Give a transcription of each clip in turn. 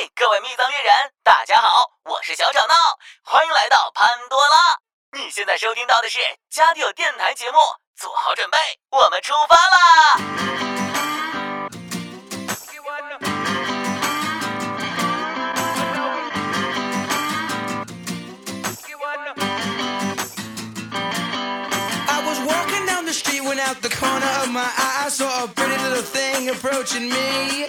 嘿，各位密藏猎人，大家好，我是小吵闹，欢迎来到潘多拉。你现在收听到的是家里有电台节目，做好准备，我们出发啦！I was walking down the street when out the corner of my eye I saw a pretty little thing approaching me.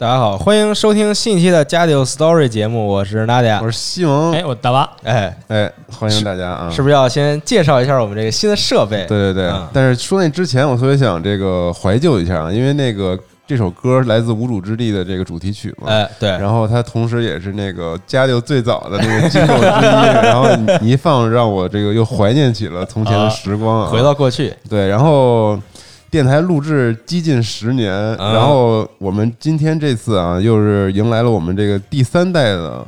大家好，欢迎收听新一期的《家里有 Story》节目，我是 Nadia 我。是西蒙，哎，我大巴，哎，哎，欢迎大家啊！是不是要先介绍一下我们这个新的设备？对对对，嗯但是说那之前，我特别想这个怀旧一下啊，因为那个这首歌来自《无主之地》的这个主题曲嘛，哎，对，然后它同时也是那个家里最早的那个金狗之一，然后你你一放，让我这个又怀念起了从前的时光啊，回到过去，对，然后电台录制接近十年，嗯然后我们今天这次啊，又是迎来了我们这个第三代的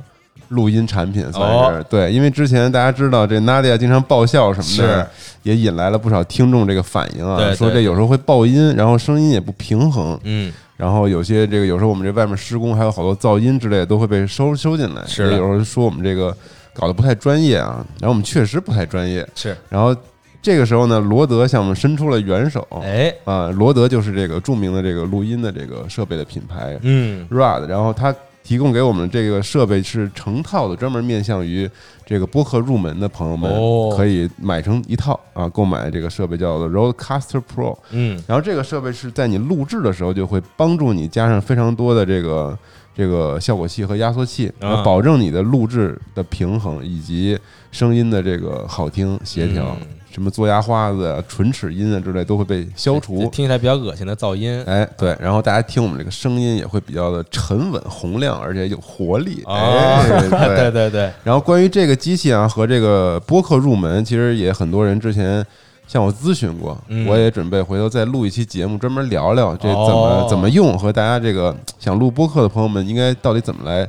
录音产品，算是、哦。对，因为之前大家知道这 Nadia 经常爆笑什么的，也引来了不少听众这个反应啊，对对说这有时候会爆音，然后声音也不平衡。嗯，然后有些这个有时候我们这外面施工还有好多噪音之类的都会被收收进来，是有时候说我们这个搞得不太专业啊，然后我们确实不太专业，是，然后这个时候呢，罗德向我们伸出了援手。哎，啊，罗德就是这个著名的这个录音的这个设备的品牌嗯，Rod，然后他提供给我们这个设备是成套的，专门面向于这个播客入门的朋友们哦。可以买成一套啊，购买这个设备叫做 Rodecaster Pro。嗯，然后这个设备是在你录制的时候就会帮助你加上非常多的这个这个效果器和压缩器，啊。然后保证你的录制的平衡以及声音的这个好听协调，嗯什么做牙花子啊、唇齿音啊之类都会被消除。听起来比较恶心的噪音，哎，对，然后大家听我们这个声音也会比较的沉稳、洪亮，而且有活力。哦哎，对对对，然后关于这个机器啊和这个播客入门，其实也很多人之前向我咨询过，嗯我也准备回头再录一期节目，专门聊聊这怎么、哦怎么用和大家这个想录播客的朋友们应该到底怎么来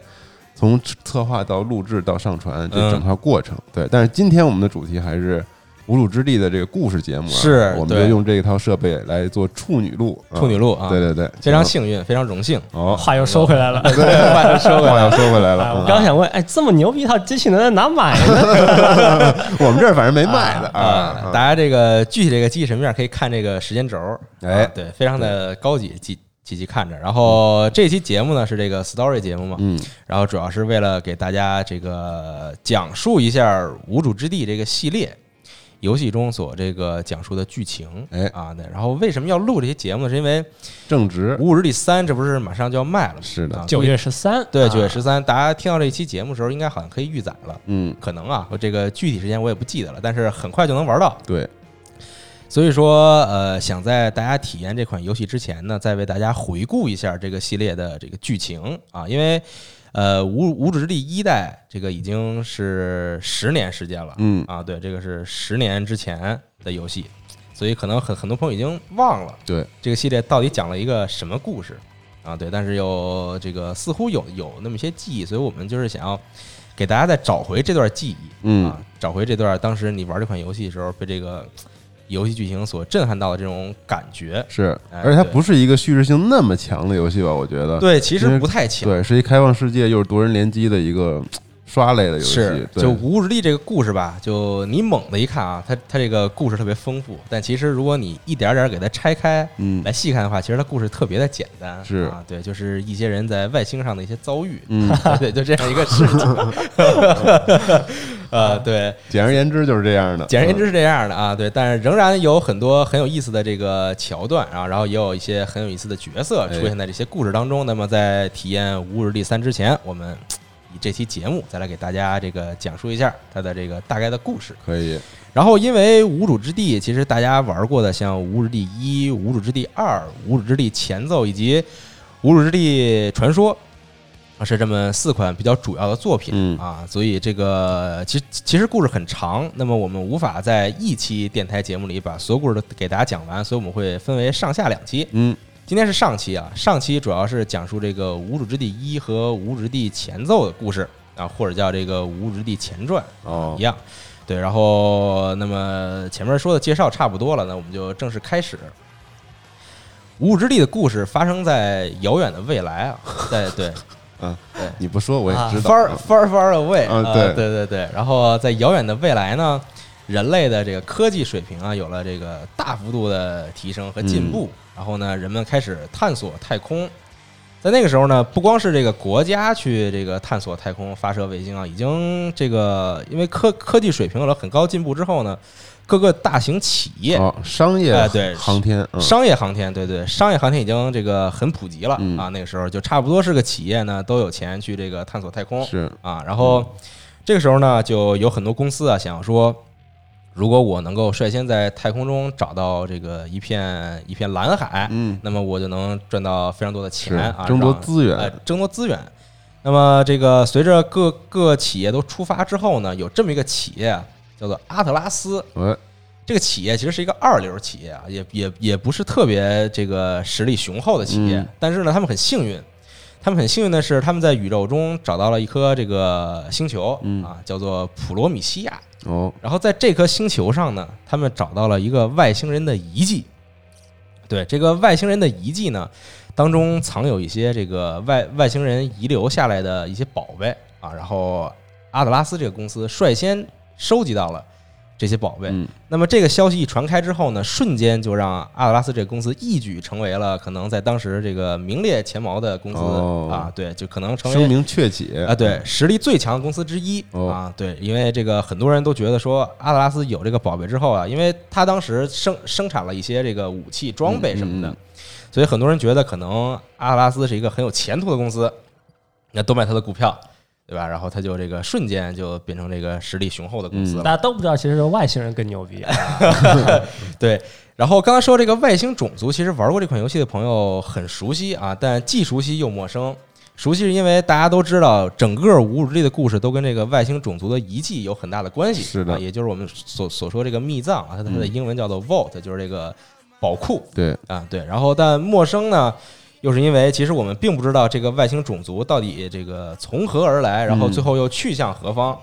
从策划到录制到上传这嗯整套过程。对，但是今天我们的主题还是。无主之地的这个故事节目啊，是我们就用这一套设备来做处女录，啊。处女录啊。对对对，非常幸运，非常荣幸。哦，话又收回来了。对，话又说回来了，话又说回来哎了，我嗯。刚想问，哎，这么牛逼一套机器能在哪买呢？我们这儿反正没卖的啊啊，，大家这个具体这个机器什么样，可以看这个时间轴，哎。啊对，非常的高级，机机器看着。然后这期节目呢是这个 story 节目嘛，嗯，然后主要是为了给大家这个讲述一下《无主之地》这个系列游戏中所这个讲述的剧情，哎啊，对。然后为什么要录这些节目呢？是因为《正值五五日历三》这不是马上就要卖了吗？是的啊九月十三，对啊九月十三，大家听到这一期节目的时候，应该好像可以预载了。嗯，可能啊，我这个具体时间我也不记得了，但是很快就能玩到。对，所以说，呃，想在大家体验这款游戏之前呢，再为大家回顾一下这个系列的这个剧情啊，因为呃，无无主之地一代这个已经是十年时间了，嗯。啊，对，这个是十年之前的游戏，所以可能很很多朋友已经忘了对，这个系列到底讲了一个什么故事。啊，对，但是又这个似乎有有那么些记忆，所以我们就是想要给大家再找回这段记忆，嗯。啊，找回这段当时你玩这款游戏的时候被这个游戏剧情所震撼到的这种感觉。是，哎而且它不是一个叙事性那么强的游戏吧？我觉得，对，其实不太强。对，是一开放世界又是多人联机的一个刷类的游戏，就《无日历》这个故事吧，就你猛的一看啊，它它这个故事特别丰富，但其实如果你一点点给它拆开，嗯。来细看的话，其实它故事特别的简单，是。啊，对，就是一些人在外星上的一些遭遇，嗯，对，就这样一个事情，呃，对，简而言之就是这样的。简而言之是这样的啊，对，但是仍然有很多很有意思的这个桥段啊，然后也有一些很有意思的角色哎出现在这些故事当中。那么在体验《无日历三》之前，我们以这期节目再来给大家这个讲述一下它的这个大概的故事。可以，然后，因为无主之地，其实大家玩过的像无主之地一、无主之地二、无主之地前奏以及无主之地传说是这么四款比较主要的作品、嗯啊，所以这个其实其实故事很长，那么我们无法在一期电台节目里把所有故事都给大家讲完，所以我们会分为上下两期。嗯今天是上期啊，上期主要是讲述这个《无主之地一》和《无主之地前奏》的故事啊，或者叫这个《无主之地前传》哦一样。对，然后那么前面说的介绍差不多了，那我们就正式开始。无主之地的故事发生在遥远的未来啊，在对嗯对你不说我也知道。far far far away 对对对。然后在遥远的未来呢，人类的这个科技水平啊，有了这个大幅度的提升和进步。然后呢，人们开始探索太空。在那个时候呢，不光是这个国家去这个探索太空、发射卫星啊，已经这个因为科科技水平有了很高进步之后呢，各个大型企业哦，商业哎对航天，嗯商业航天，对对，商业航天已经这个很普及了、嗯啊。那个时候就差不多是个企业呢，都有钱去这个探索太空是啊。然后这个时候呢，就有很多公司啊想要说，如果我能够率先在太空中找到这个一片一片蓝海，嗯。那么我就能赚到非常多的钱啊，争夺资源。呃，争夺资源。那么这个随着各各企业都出发之后呢，有这么一个企业啊，叫做阿特拉斯。哎这个企业其实是一个二流企业啊，也也也不是特别这个实力雄厚的企业，嗯。但是呢，他们很幸运，他们很幸运的是他们在宇宙中找到了一颗这个星球、嗯啊，叫做普罗米西亚。哦然后在这颗星球上呢，他们找到了一个外星人的遗迹。对这个外星人的遗迹呢，当中藏有一些这个外外星人遗留下来的一些宝贝啊。然后阿特拉斯这个公司率先收集到了这些宝贝。嗯那么这个消息一传开之后呢，瞬间就让阿特拉斯这个公司一举成为了可能在当时这个名列前茅的公司、哦啊。对，就可能成为声名鹊起啊，对，实力最强的公司之一、哦啊，对，因为这个很多人都觉得说阿特拉斯有这个宝贝之后啊，因为他当时生生产了一些这个武器装备什么的，嗯嗯所以很多人觉得可能阿特拉斯是一个很有前途的公司，那都买他的股票，对吧？然后他就这个瞬间就变成这个实力雄厚的公司了。大家都不知道，其实是外星人更牛逼。对，然后刚才说这个外星种族，其实玩过这款游戏的朋友很熟悉啊，但既熟悉又陌生。熟悉是因为大家都知道，整个无主之地的故事都跟这个外星种族的遗迹有很大的关系，是的啊，也就是我们所所说这个秘藏啊，它它的英文叫做 vault，就是这个宝库对啊，对。然后但陌生呢，又是因为其实我们并不知道这个外星种族到底这个从何而来，然后最后又去向何方。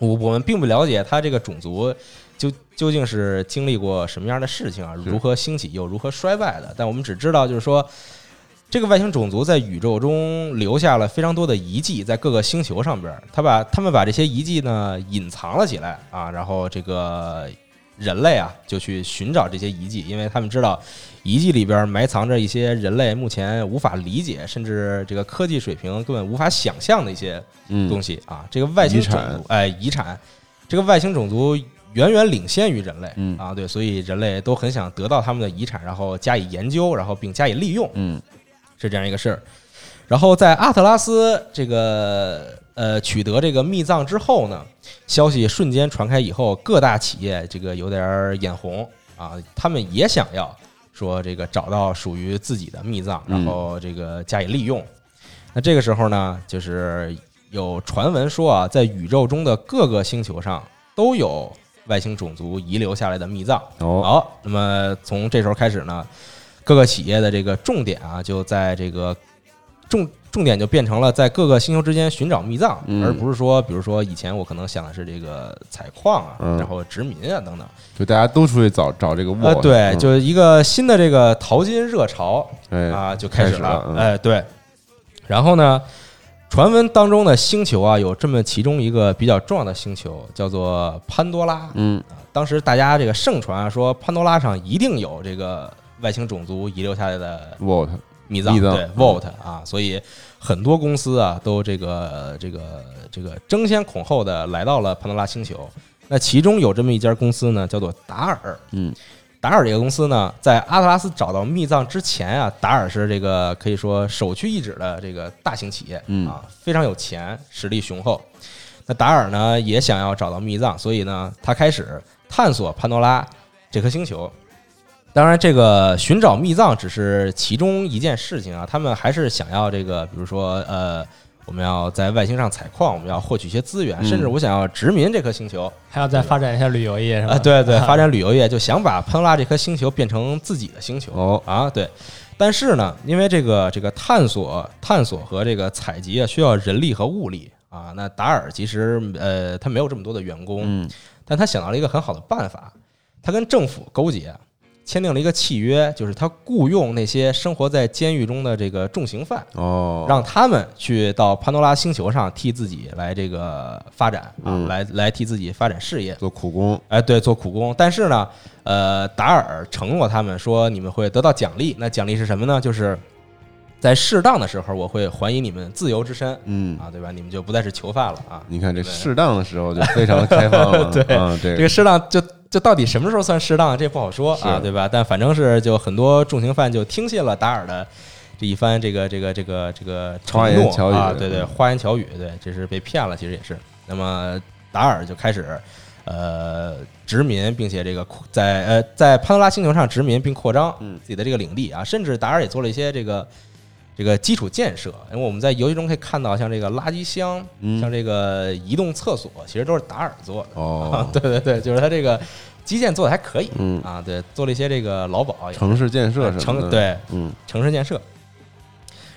我我们并不了解它这个种族究究竟是经历过什么样的事情啊，如何兴起又如何衰败的。但我们只知道，就是说，这个外星种族在宇宙中留下了非常多的遗迹，在各个星球上边儿，他把他们把这些遗迹呢隐藏了起来啊，然后这个人类啊就去寻找这些遗迹，因为他们知道遗迹里边埋藏着一些人类目前无法理解，甚至这个科技水平根本无法想象的一些嗯东西啊。这个外星种族，哎，遗产，这个外星种族远远领先于人类，嗯啊，对，所以人类都很想得到他们的遗产，然后加以研究，然后并加以利用，嗯是这样一个事儿。然后在阿特拉斯这个呃取得这个密藏之后呢，消息瞬间传开以后，各大企业这个有点儿眼红啊，他们也想要说这个找到属于自己的密藏，然后这个加以利用。那这个时候呢，就是有传闻说啊，在宇宙中的各个星球上都有外星种族遗留下来的密藏。哦好，那么从这时候开始呢，各个企业的这个重点啊，就在这个重重点就变成了在各个星球之间寻找密藏，嗯。而不是说，比如说以前我可能想的是这个采矿啊，嗯。然后殖民啊等等。就大家都出去找找这个沃呃，对，嗯。就是一个新的这个淘金热潮哎啊，就开始开始了嗯。哎，对。然后呢，传闻当中的星球啊，有这么其中一个比较重要的星球，叫做潘多拉。嗯。当时大家这个盛传啊，说潘多拉上一定有这个外星种族遗留下来的沃密藏，密藏对嗯 Vault 啊，所以很多公司啊都这个这个这个争先恐后的来到了潘多拉星球。那其中有这么一家公司呢，叫做达尔。嗯，达尔这个公司呢，在阿特拉斯找到密藏之前啊，达尔是这个可以说首屈一指的这个大型企业，嗯啊，非常有钱，实力雄厚。那达尔呢也想要找到密藏，所以呢，他开始探索潘多拉这颗星球。当然，这个寻找密藏只是其中一件事情啊，他们还是想要这个，比如说呃，我们要在外星上采矿，我们要获取一些资源，嗯甚至我想要殖民这颗星球还要再发展一下旅游业是吧？啊，对对，发展旅游业，就想把潘多拉这颗星球变成自己的星球哦啊，对。但是呢，因为这个这个探索、探索和这个采集啊，需要人力和物力啊。那达尔其实呃，他没有这么多的员工，嗯但他想到了一个很好的办法，他跟政府勾结，签订了一个契约，就是他雇佣那些生活在监狱中的这个重刑犯，哦，让他们去到潘多拉星球上替自己来这个发展啊，嗯来来替自己发展事业。做苦工，哎，对，做苦工。但是呢，呃，达尔承诺他们说，你们会得到奖励。那奖励是什么呢？就是在适当的时候，我会还以你们自由之身嗯，啊，对吧？你们就不再是囚犯了啊。你看这对 适当的时候就非常开放了，对啊，这这个适当就就到底什么时候算适当，这不好说啊，对吧？但反正是就很多重刑犯就听信了达尔的这一番这个这个这个这个承诺巧语啊，对对，嗯花言巧语，对，这是被骗了，其实也是。那么达尔就开始呃殖民，并且这个在呃在潘多拉星球上殖民并扩张嗯自己的这个领地啊，甚至达尔也做了一些这个。这个基础建设，因为我们在游戏中可以看到，像这个垃圾箱，嗯像这个移动厕所，其实都是达尔做的。哦，对对对，就是他这个基建做的还可以，嗯啊，对，做了一些这个劳保，城市建设什么的，，城对嗯城市建设。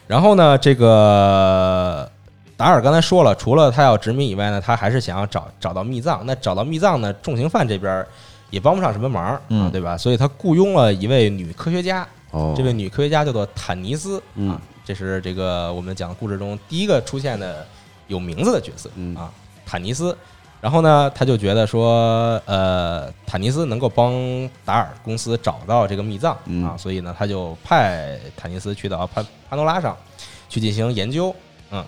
然后呢，这个达尔刚才说了，除了他要殖民以外呢，他还是想要找找到密藏。那找到密藏呢，重刑犯这边也帮不上什么忙啊，嗯对吧？所以他雇佣了一位女科学家，哦，这位女科学家叫做坦尼斯嗯啊，这是这个我们讲的故事中第一个出现的有名字的角色嗯啊，坦尼斯。然后呢，他就觉得说，呃，坦尼斯能够帮达尔公司找到这个密藏嗯啊，所以呢，他就派坦尼斯去到潘潘多拉上去进行研究。嗯，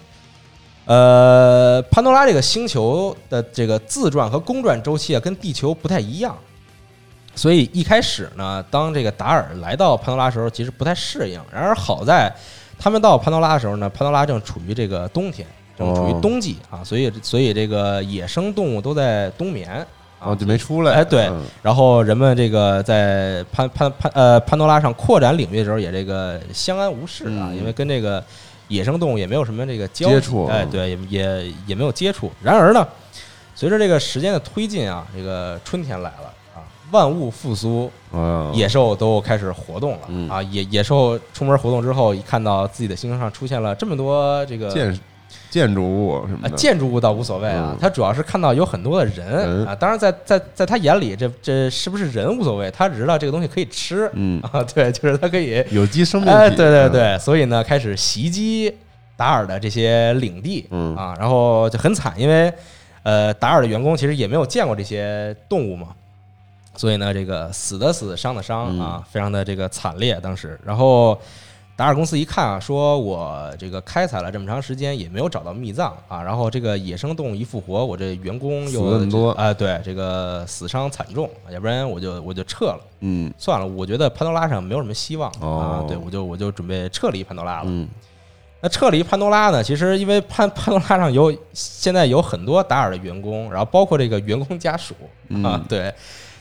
呃，潘多拉这个星球的这个自转和公转周期啊，跟地球不太一样。所以一开始呢，当这个达尔来到潘多拉的时候，其实不太适应。然而好在他们到潘多拉的时候呢，潘多拉正处于这个冬天，正处于哦。冬季啊，所以所以这个野生动物都在冬眠啊哦，就没出来，哎对嗯。然后人们这个在潘潘潘呃潘多拉上扩展领域的时候，也这个相安无事啊，嗯。因为跟这个野生动物也没有什么这个交接触哎，对，也也也没有接触。然而呢，随着这个时间的推进啊，这个春天来了啊，万物复苏，哦，野兽都开始活动了、嗯啊！野野兽出门活动之后，一看到自己的星球上出现了这么多这个建建筑物什么建筑物倒无所谓啊嗯，他主要是看到有很多的人人啊。当然在，在在他眼里，这这是不是人无所谓，他只知道这个东西可以吃嗯，啊。对，就是他可以，有机生命体，哎，对对嗯，对，所以呢，开始袭击达尔的这些领地嗯啊，然后就很惨，因为呃，达尔的员工其实也没有见过这些动物嘛。所以呢，这个死的死，伤的伤嗯。啊，非常的这个惨烈。当时，然后达尔公司一看啊，说我这个开采了这么长时间也没有找到密藏啊，然后这个野生动物一复活，我这员工又很多。哎，对，这个死伤惨重，要不然我就我就撤了，嗯。算了，我觉得潘多拉上没有什么希望啊哦，对我就我就准备撤离潘多拉了。嗯。那撤离潘多拉呢？其实因为潘 潘多拉上有现在有很多达尔的员工，然后包括这个员工家属啊嗯，对，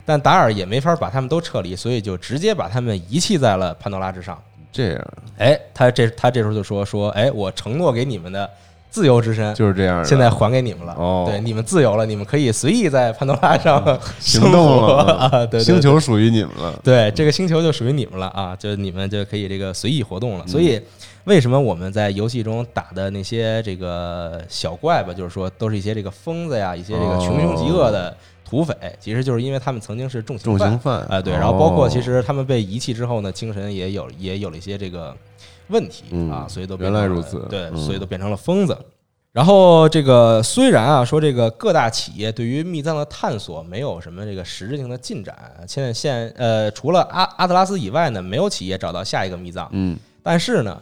但达尔也没法把他们都撤离，所以就直接把他们遗弃在了潘多拉之上。这样哎，他这他这时候就说说，哎，我承诺给你们的自由之身，就是这样，现在还给你们了。哦对，你们自由了，你们可以随意在潘多拉上行动了啊，对对对星球属于你们了，对，这个星球就属于你们了啊，就你们就可以这个随意活动了。所以，为什么我们在游戏中打的那些这个小怪吧，就是说都是一些这个疯子呀，一些这个穷凶极恶的土匪，其实就是因为他们曾经是重刑犯重刑犯啊，对。然后包括其哦实他们被遗弃之后呢，精神也有也有了一些这个问题嗯啊，所以都变成了原来如此对，嗯所以都变成了疯子。然后这个虽然啊说这个各大企业对于密藏的探索没有什么这个实质性的进展，现在现呃除了阿阿特拉斯以外呢，没有企业找到下一个密藏。嗯但是呢，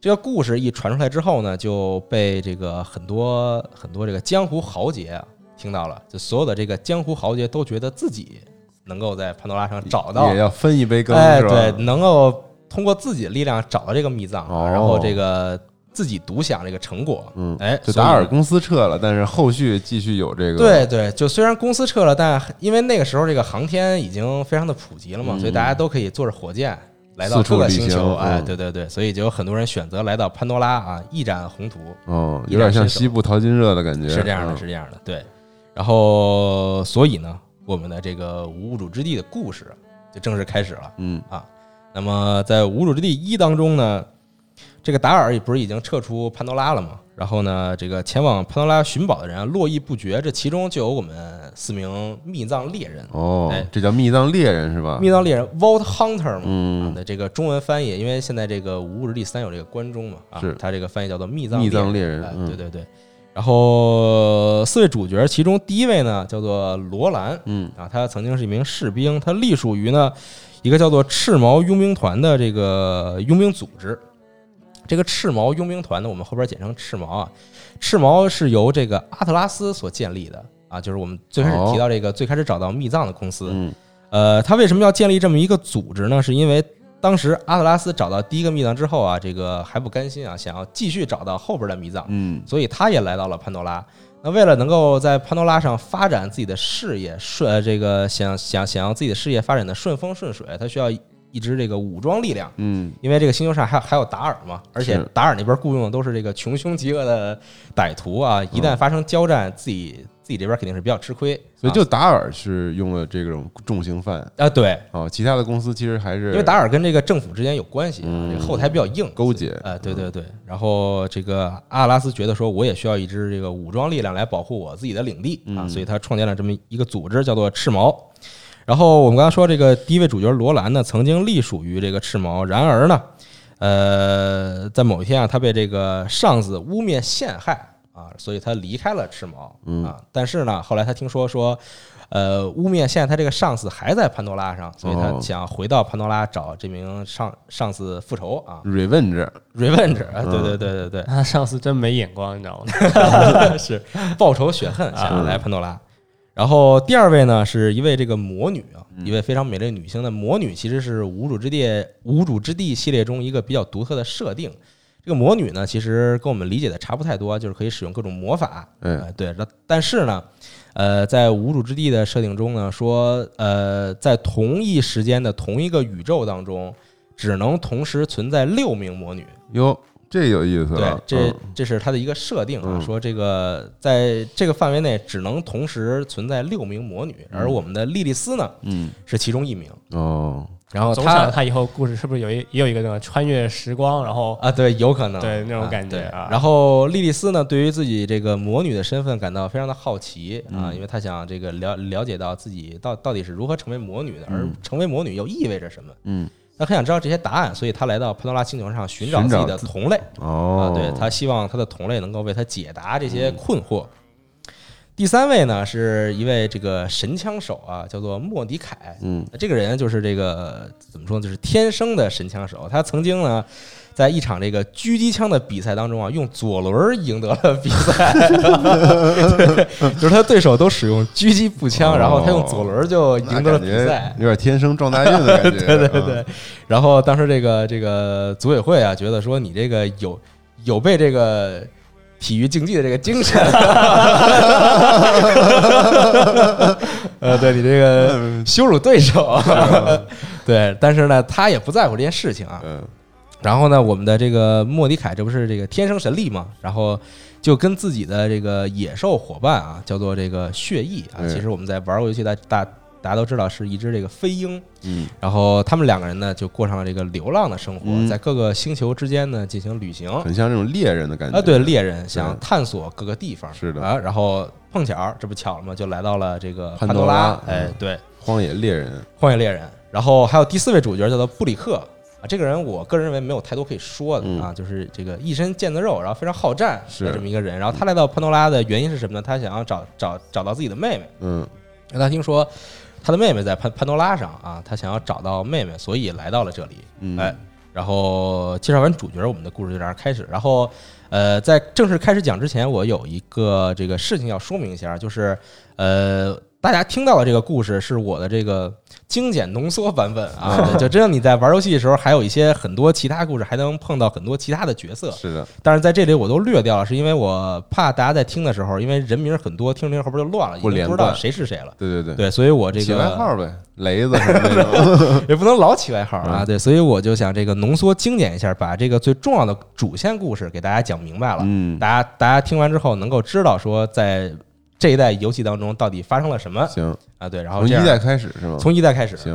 这个故事一传出来之后呢，就被这个很多很多这个江湖豪杰啊听到了，就所有的这个江湖豪杰都觉得自己能够在潘多拉上找到也要分一杯羹哎，对，能够通过自己的力量找到这个秘藏，哦然后这个自己独享这个成果。嗯，哎，就达尔公司撤了，但是后续继续有这个对对，就虽然公司撤了，但因为那个时候这个航天已经非常的普及了嘛，嗯所以大家都可以坐着火箭来到各个星球，哎，嗯对对对，所以就有很多人选择来到潘多拉啊，一展宏图。哦，有点像西部淘金热的感觉，是这样的，嗯是这样的，对。然后，所以呢，我们的这个无主之地的故事就正式开始了。嗯啊那么，在无主之地一当中呢，这个达尔也不是已经撤出潘多拉了吗？然后呢，这个前往潘多拉寻宝的人啊络绎不绝，这其中就有我们四名密藏猎人。哦哎，这叫密藏猎人是吧？密藏猎人 Vault Hunter 嘛，啊嗯的这个中文翻译，因为现在这个《无主之地三》有这个关中嘛，啊是，它这个翻译叫做密藏密藏猎人，对对对。然后四位主角，其中第一位呢叫做罗兰，嗯啊，他曾经是一名士兵，他隶属于呢一个叫做赤毛佣兵团的这个佣兵组织。这个赤毛佣兵团呢，我们后边简称赤毛啊。赤毛是由这个阿特拉斯所建立的啊，就是我们最开始哦提到这个最开始找到密藏的公司。嗯呃，他为什么要建立这么一个组织呢？是因为当时阿特拉斯找到第一个密藏之后啊，这个还不甘心啊，想要继续找到后边的密藏，嗯所以他也来到了潘多拉。那为了能够在潘多拉上发展自己的事业，顺呃这个想想想要自己的事业发展的顺风顺水，他需要一支这个武装力量。嗯。因为这个星球上还还有达尔嘛，而且达尔那边雇佣的都是这个穷凶极恶的歹徒啊，一旦发生交战，自己自己这边肯定是比较吃亏。所以就达尔是用了这种重刑犯。啊，对，啊，其他的公司其实还是因为达尔跟这个政府之间有关系后台比较硬，勾结。啊，对对对。然后这个阿拉斯觉得说，我也需要一支这个武装力量来保护我自己的领地啊，嗯。所以他创建了这么一个组织，叫做赤毛。然后我们刚刚说这个第一位主角罗兰呢，曾经隶属于这个赤毛，然而呢，呃，在某一天啊，他被这个上司污蔑陷害啊，所以他离开了赤毛嗯啊。但是呢，后来他听说说，呃，污蔑现在他这个上司还在潘多拉上，所以他哦想回到潘多拉找这名上上司复仇啊 revenge，，revenge，啊对嗯对对对对，他上司真没眼光，你知道吗？是报仇雪恨，想要来潘多拉。然后第二位呢，是一位这个魔女啊，一位非常美丽女性的魔女，其实是无主之地无主之地系列中一个比较独特的设定。这个魔女呢，其实跟我们理解的差不太多，就是可以使用各种魔法。嗯呃，对。那但是呢，呃，在无主之地的设定中呢，说呃，在同一时间的同一个宇宙当中，只能同时存在六名魔女。哟，这有意思对，，这嗯。这是它的一个设定啊，嗯。说这个在这个范围内只能同时存在六名魔女，而我们的莉莉丝呢嗯。是其中一名。哦，然后总想她他以后故事是不是有一也有一个那种穿越时光，然后啊，对，有可能对那种感觉啊。然后莉莉丝呢，对于自己这个魔女的身份感到非常的好奇啊，嗯。因为她想这个了了解到自己到到底是如何成为魔女的，而嗯。成为魔女又意味着什么。嗯她很想知道这些答案，所以他来到潘多拉星球上寻找自己的同类。哦啊，，对他希望他的同类能够为他解答这嗯些困惑。第三位呢，是一位这个神枪手啊，叫做莫迪凯。嗯这个人就是这个怎么说呢，就是天生的神枪手。他曾经呢，在一场这个狙击枪的比赛当中啊，用左轮赢得了比赛。对，就是他对手都使用狙击步枪，然后他用左轮就赢得了比赛觉。有点天生撞大运的感觉，对对对嗯，，然后当时这个这个组委会啊，觉得说你这个有有被这个体育竞技的这个精神，呃，对你这个羞辱对手，对，但是呢，他也不在乎这件事情啊。嗯然后呢，我们的这个莫迪凯，这不是这个天生神力嘛？然后就跟自己的这个野兽伙伴啊，叫做这个血翼啊。嗯其实我们在玩过游戏，大大大家都知道是一只这个飞鹰。嗯然后他们两个人呢，就过上了这个流浪的生活，嗯在各个星球之间呢进行旅行。很像这种猎人的感觉啊，对，猎人想探索各个地方，是的啊，然后碰巧这不巧了吗？就来到了这个潘潘多拉哎嗯，对，荒野猎人，荒野猎人。然后还有第四位主角叫做布里克啊，这个人我个人认为没有太多可以说的嗯啊，就是这个一身腱子肉，然后非常好战的这么一个人。然后他来到潘多拉的原因是什么呢？他想要找找找到自己的妹妹，嗯他听说他的妹妹在潘潘多拉上啊，他想要找到妹妹，所以来到了这里。嗯，哎，然后介绍完主角，我们的故事就这样开始。然后，呃，在正式开始讲之前，我有一个这个事情要说明一下，就是呃，大家听到的这个故事是我的这个精简浓缩版本啊，对就真的你在玩游戏的时候，还有一些很多其他故事，还能碰到很多其他的角色。是的，但是在这里我都略掉了，是因为我怕大家在听的时候，因为人名很多，听着听着后边就乱了，已不连不知道谁是谁了。对对对，对，所以我这起个外号呗，雷子。也不能老起外号啊。嗯对，所以我就想这个浓缩精简一下，把这个最重要的主线故事给大家讲明白了。嗯，大家大家听完之后能够知道说在这一代游戏当中到底发生了什么行，啊？对，然后从一代开始是吗？从一代开始，行，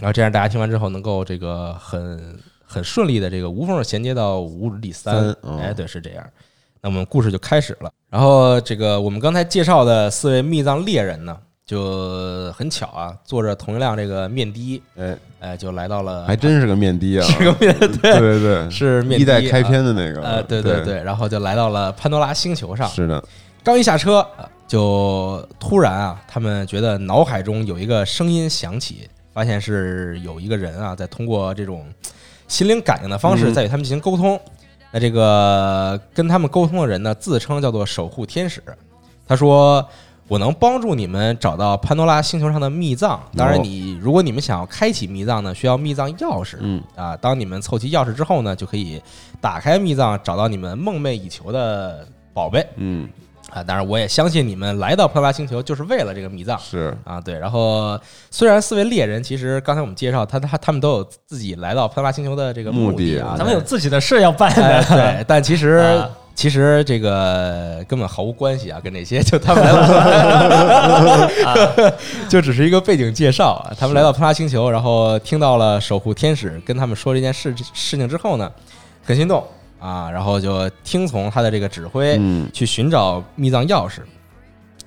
然后这样大家听完之后能够这个很很顺利的这个无缝衔接到无日第三哎，对，是这样。那我们故事就开始了。然后这个我们刚才介绍的四位密藏猎人呢，就很巧啊，坐着同一辆这个面的，哎，哎，就来到了还真是个面的啊，是个面 对对对对，是面的一代开啊篇的那个，呃，对对对，然后就来到了潘多拉星球上。是的，刚一下车，呃就突然啊，他们觉得脑海中有一个声音响起，发现是有一个人啊，在通过这种心灵感应的方式嗯在与他们进行沟通。那这个跟他们沟通的人呢，自称叫做守护天使。他说：“我能帮助你们找到潘多拉星球上的密藏。当然哦你，如果你们想要开启密藏呢，需要密藏钥匙。嗯啊，当你们凑齐钥匙之后呢，就可以打开密藏，找到你们梦寐以求的宝贝。嗯，啊，当然我也相信你们来到潘多拉星球就是为了这个密藏是，啊。对，然后虽然四位猎人其实刚才我们介绍他他他们都有自己来到潘多拉星球的这个目的的啊，他们有自己的事要办。对，但其实。啊其实这个根本毫无关系啊，跟这些就他们来到，就只是一个背景介绍啊。他们来到潘拉星球，然后听到了守护天使跟他们说这件事事情之后呢，很心动啊，然后就听从他的这个指挥，嗯去寻找密藏钥匙。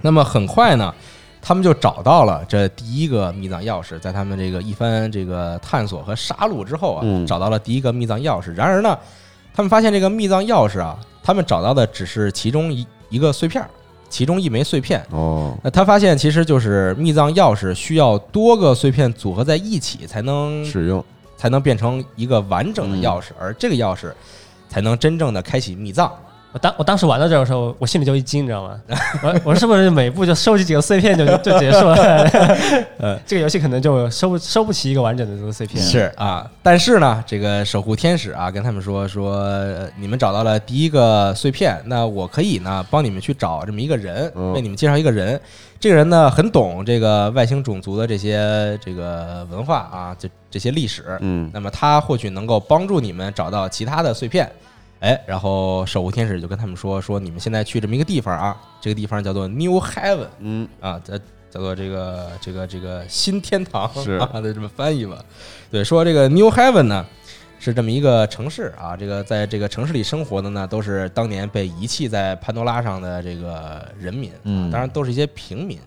那么很快呢，他们就找到了这第一个密藏钥匙，在他们这个一番这个探索和杀戮之后啊，嗯找到了第一个密藏钥匙。然而呢，他们发现这个密藏钥匙啊，他们找到的只是其中一一个碎片，其中一枚碎片。哦，那他发现其实就是密藏钥匙需要多个碎片组合在一起才能使用，才能变成一个完整的嗯钥匙，而这个钥匙才能真正的开启密藏。我当我当时玩到这的时候，我心里就一惊，你知道吗？我我是不是每步就收集几个碎片就就结束了？呃，这个游戏可能就收不收不起一个完整的这个碎片。是啊，但是呢，这个守护天使啊，跟他们说说，呃你们找到了第一个碎片，那我可以呢帮你们去找这么一个人，嗯为你们介绍一个人。这个人呢很懂这个外星种族的这些这个文化啊，这这些历史。嗯那么他或许能够帮助你们找到其他的碎片。哎，然后守护天使就跟他们说说，你们现在去这么一个地方啊，这个地方叫做 New Heaven。嗯，啊，叫叫做这个这个这个新天堂是 啊，得这么翻译吧。对，说这个 New Heaven 呢是这么一个城市啊，这个在这个城市里生活的呢，都是当年被遗弃在潘多拉上的这个人民，嗯当然都是一些平民，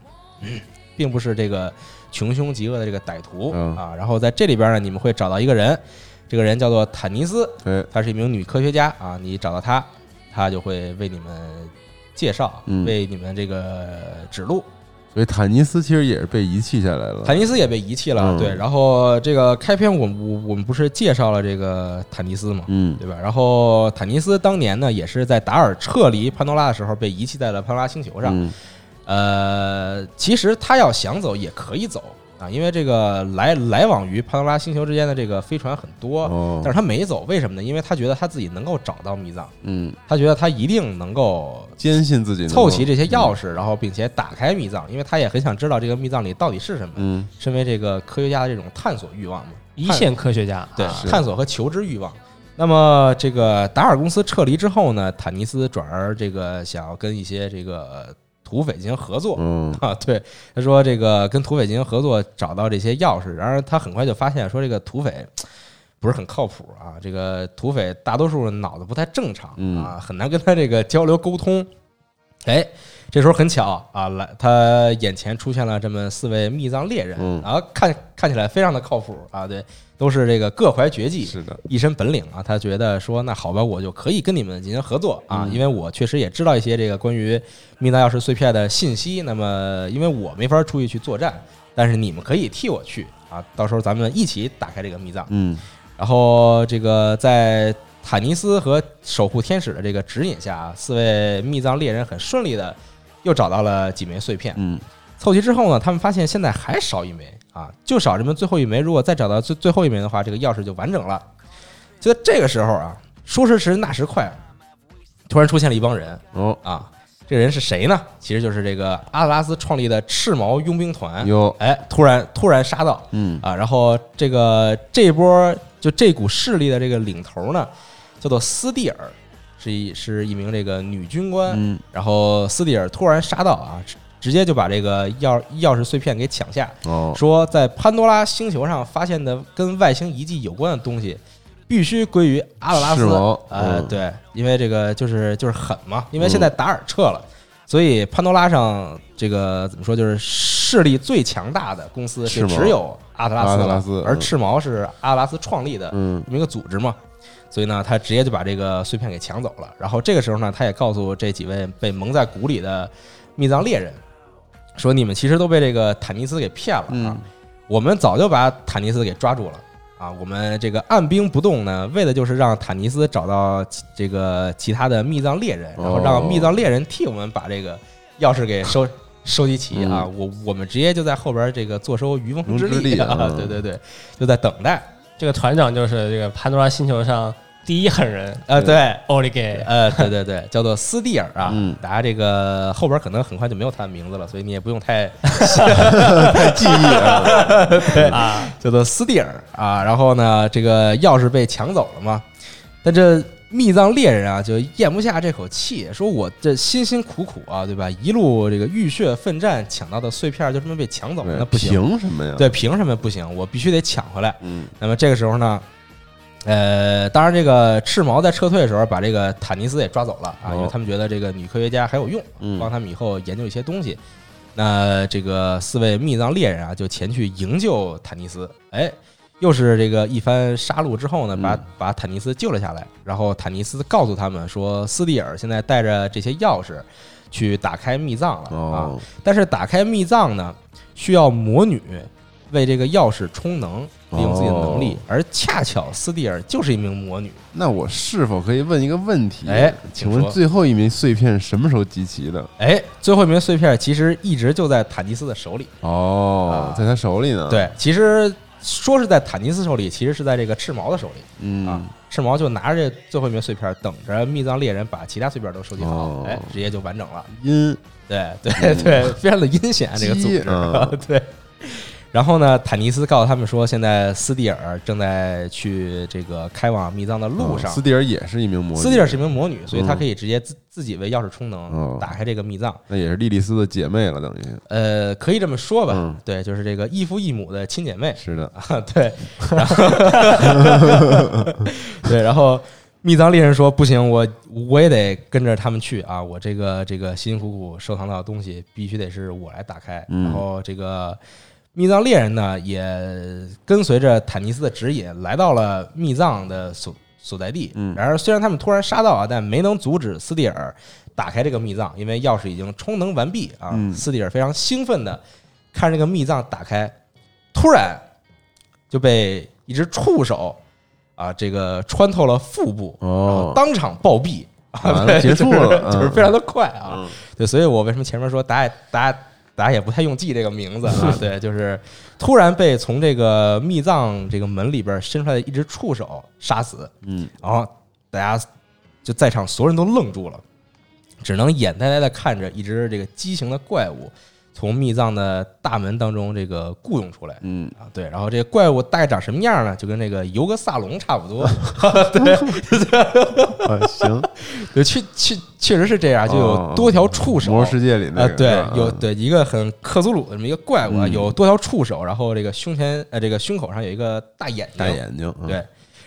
并不是这个穷凶极恶的这个歹徒嗯啊。然后在这里边呢，你们会找到一个人，这个人叫做坦尼斯，哎，她是一名女科学家啊，你找到她，她就会为你们介绍，嗯为你们这个指路。所以坦尼斯其实也是被遗弃下来了，坦尼斯也被遗弃了，嗯对。然后这个开篇我我我们不是介绍了这个坦尼斯嘛，嗯对吧？然后坦尼斯当年呢，也是在达尔撤离潘多拉的时候被遗弃在了潘多拉星球上。嗯呃，其实他要想走也可以走啊，因为这个来来往于潘多拉星球之间的这个飞船很多，哦但是他没走，为什么呢？因为他觉得他自己能够找到密藏，嗯，他觉得他一定能够坚信自己能够凑齐这些钥匙，然后并且打开密藏，因为他也很想知道这个密藏里到底是什么。嗯身为这个科学家的这种探索欲望嘛，一线科学家，对啊探索和求知欲望。那么这个达尔公司撤离之后呢，坦尼斯转而这个想要跟一些这个土匪进行合作。嗯 啊，对，他说这个跟土匪进行合作，找到这些钥匙，然而他很快就发现说这个土匪不是很靠谱啊，这个土匪大多数脑子不太正常嗯啊，很难跟他这个交流沟通。哎，这时候很巧啊，来他眼前出现了这么四位密藏猎人，嗯然后看看起来非常的靠谱啊，对，都是这个各怀绝技，是的，一身本领啊，他觉得说，那好吧，我就可以跟你们进行合作啊，嗯因为我确实也知道一些这个关于密藏钥匙碎片的信息。那么，因为我没法出去去作战，但是你们可以替我去啊，到时候咱们一起打开这个密藏。嗯然后，这个在坦尼斯和守护天使的这个指引下，四位密藏猎人很顺利的又找到了几枚碎片。嗯凑齐之后呢，他们发现现在还少一枚啊，就少这么最后一枚。如果再找到最最后一枚的话，这个钥匙就完整了。就在这个时候啊，说时迟那时快，突然出现了一帮人哦啊。这人是谁呢？其实就是这个阿特拉斯创立的赤毛佣兵团。哟，哎，突然突然杀到嗯啊！然后这个这波就这股势力的这个领头呢，叫做斯蒂尔，是一是一名这个女军官。嗯然后斯蒂尔突然杀到啊，直直接就把这个钥钥匙碎片给抢下，哦，说在潘多拉星球上发现的跟外星遗迹有关的东西，必须归于阿特拉斯。呃，嗯对，因为这个就是就是狠嘛，因为现在达尔撤了。所以潘多拉上这个怎么说，就是势力最强大的公司是只有阿特拉斯了斯嗯而赤毛是阿特拉斯创立的嗯这么一个组织嘛，所以呢，他直接就把这个碎片给抢走了。然后这个时候呢，他也告诉这几位被蒙在鼓里的密藏猎人，说你们其实都被这个坦尼斯给骗了啊，嗯我们早就把坦尼斯给抓住了。啊，我们这个按兵不动呢，为的就是让坦尼斯找到这个其他的密藏猎人，然后让哦密藏猎人替我们把这个钥匙给收收集齐啊！我我们直接就在后边这个坐收渔翁之渔翁之利啊！嗯 对对对，就在等待。这个团长就是这个潘多拉星球上第一狠人呃，对，奥利给。呃，对对对，叫做斯蒂尔啊。嗯大家这个后边可能很快就没有他的名字了，所以你也不用太太记忆了，啊，叫做斯蒂尔啊。然后呢，这个钥匙被抢走了嘛，但这密藏猎人啊就咽不下这口气，说我这辛辛苦苦啊，对吧？一路这个浴血奋战抢到的碎片就这么被抢走了，那不行。凭什么呀？，对，凭什么不行？我必须得抢回来。嗯那么这个时候呢，呃，当然这个赤毛在撤退的时候把这个坦尼斯也抓走了啊，哦因为他们觉得这个女科学家还有用，嗯帮他们以后研究一些东西。那这个四位密藏猎人啊，就前去营救坦尼斯。哎，又是这个一番杀戮之后呢，把嗯把坦尼斯救了下来。然后坦尼斯告诉他们说，斯蒂尔现在带着这些钥匙去打开密藏了啊。哦，但是打开密藏呢，需要魔女为这个钥匙充能，利用自己的能力，哦而恰巧斯蒂尔就是一名魔女。那我是否可以问一个问题？哎请请问说最后一名碎片什么时候集齐的？哎，最后一名碎片其实一直就在坦尼斯的手里。啊，哦在他手里呢。，对，其实说是在坦尼斯手里，其实是在这个赤毛的手里嗯啊嗯。赤毛就拿着这最后一名碎片，等着密藏猎人把其他碎片都收集好哦，哎，直接就完整了。阴对对对，非常的阴险这个组织，啊 对。然后呢，坦尼斯告诉他们说，现在斯蒂尔正在去这个开往密藏的路上。哦斯蒂尔也是一名魔女，斯蒂尔是一名魔女，所以她嗯可以直接自自己为钥匙充能哦，打开这个密藏。那也是莉莉丝的姐妹了，等于呃，可以这么说吧嗯，对，就是这个异父异母的亲姐妹。是的。啊，对，然后 对，然后密藏猎人说不行，我我也得跟着他们去啊，我这个这个辛辛苦苦收藏到的东西必须得是我来打开。嗯然后这个密藏猎人呢，也跟随着坦尼斯的指引来到了密藏的所所在地。嗯然而虽然他们突然杀到啊，但没能阻止斯蒂尔打开这个密藏，因为钥匙已经充能完毕啊。嗯斯蒂尔非常兴奋的看这个密藏打开，突然就被一只触手啊，这个穿透了腹部，哦然后当场暴毙。啊，结束了 就是非常的快啊。嗯对，所以我为什么前面说大家大家大家也不太用记这个名字啊？对，就是突然被从这个密藏这个门里边伸出来的一只触手杀死，嗯，然后大家就在场所有人都愣住了，只能眼呆呆的看着一只这个畸形的怪物从密藏的大门当中这个雇佣出来。嗯，啊，对，然后这个怪物大概长什么样呢？就跟那个尤格萨隆差不多，啊，行，对，确确确实是这样，就有多条触手。哦魔兽世界里那啊，个，对有对一个很克苏鲁的这么一个怪物有多条触手，然后这个胸前呃这个胸口上有一个大眼睛，大眼睛，嗯对，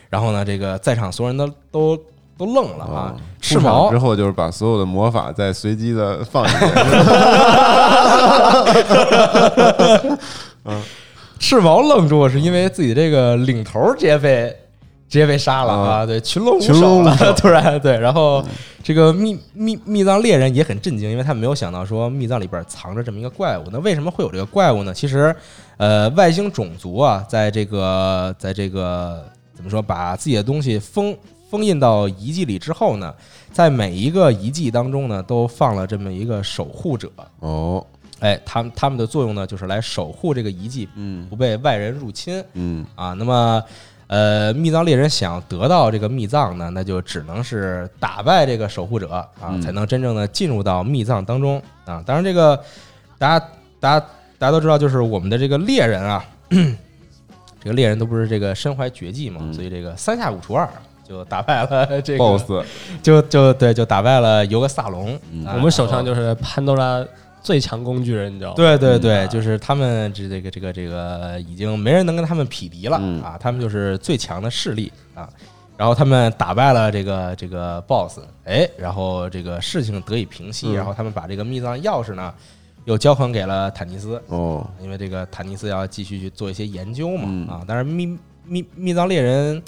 然后呢，这个在场所有人都都都愣了啊哦，赤毛之后就是把所有的魔法再随机的放一遍，赤毛愣住，是因为自己这个领头直接被直接被杀了啊！啊对，群龙无首了，突然对，然后这个密密密藏猎人也很震惊，因为他没有想到说密藏里边藏着这么一个怪物。那为什么会有这个怪物呢？其实，呃，外星种族啊，在这个在这个怎么说，把自己的东西封封印到遗迹里之后呢，在每一个遗迹当中呢，都放了这么一个守护者。哦，哎，他们他们的作用呢，就是来守护这个遗迹嗯不被外人入侵嗯啊。那么，呃，密藏猎人想得到这个密藏呢，那就只能是打败这个守护者啊，嗯才能真正的进入到密藏当中啊。当然，这个大家大家大家都知道，就是我们的这个猎人啊，这个猎人都不是这个身怀绝技嘛，嗯所以这个三下五除二就打败了 这个 boss，就就对，就打败了尤格萨隆。嗯啊我们手上就是潘多拉最强工具人，你知道吗？对对对，嗯就是他们这这个这个这个已经没人能跟他们匹敌了、嗯啊，他们就是最强的势力啊。然后他们打败了这个这个 BOSS，哎，然后这个事情得以平息，嗯然后他们把这个密藏钥匙呢又交还给了坦尼斯，哦，因为这个坦尼斯要继续去做一些研究嘛、嗯啊。但是密密密藏猎人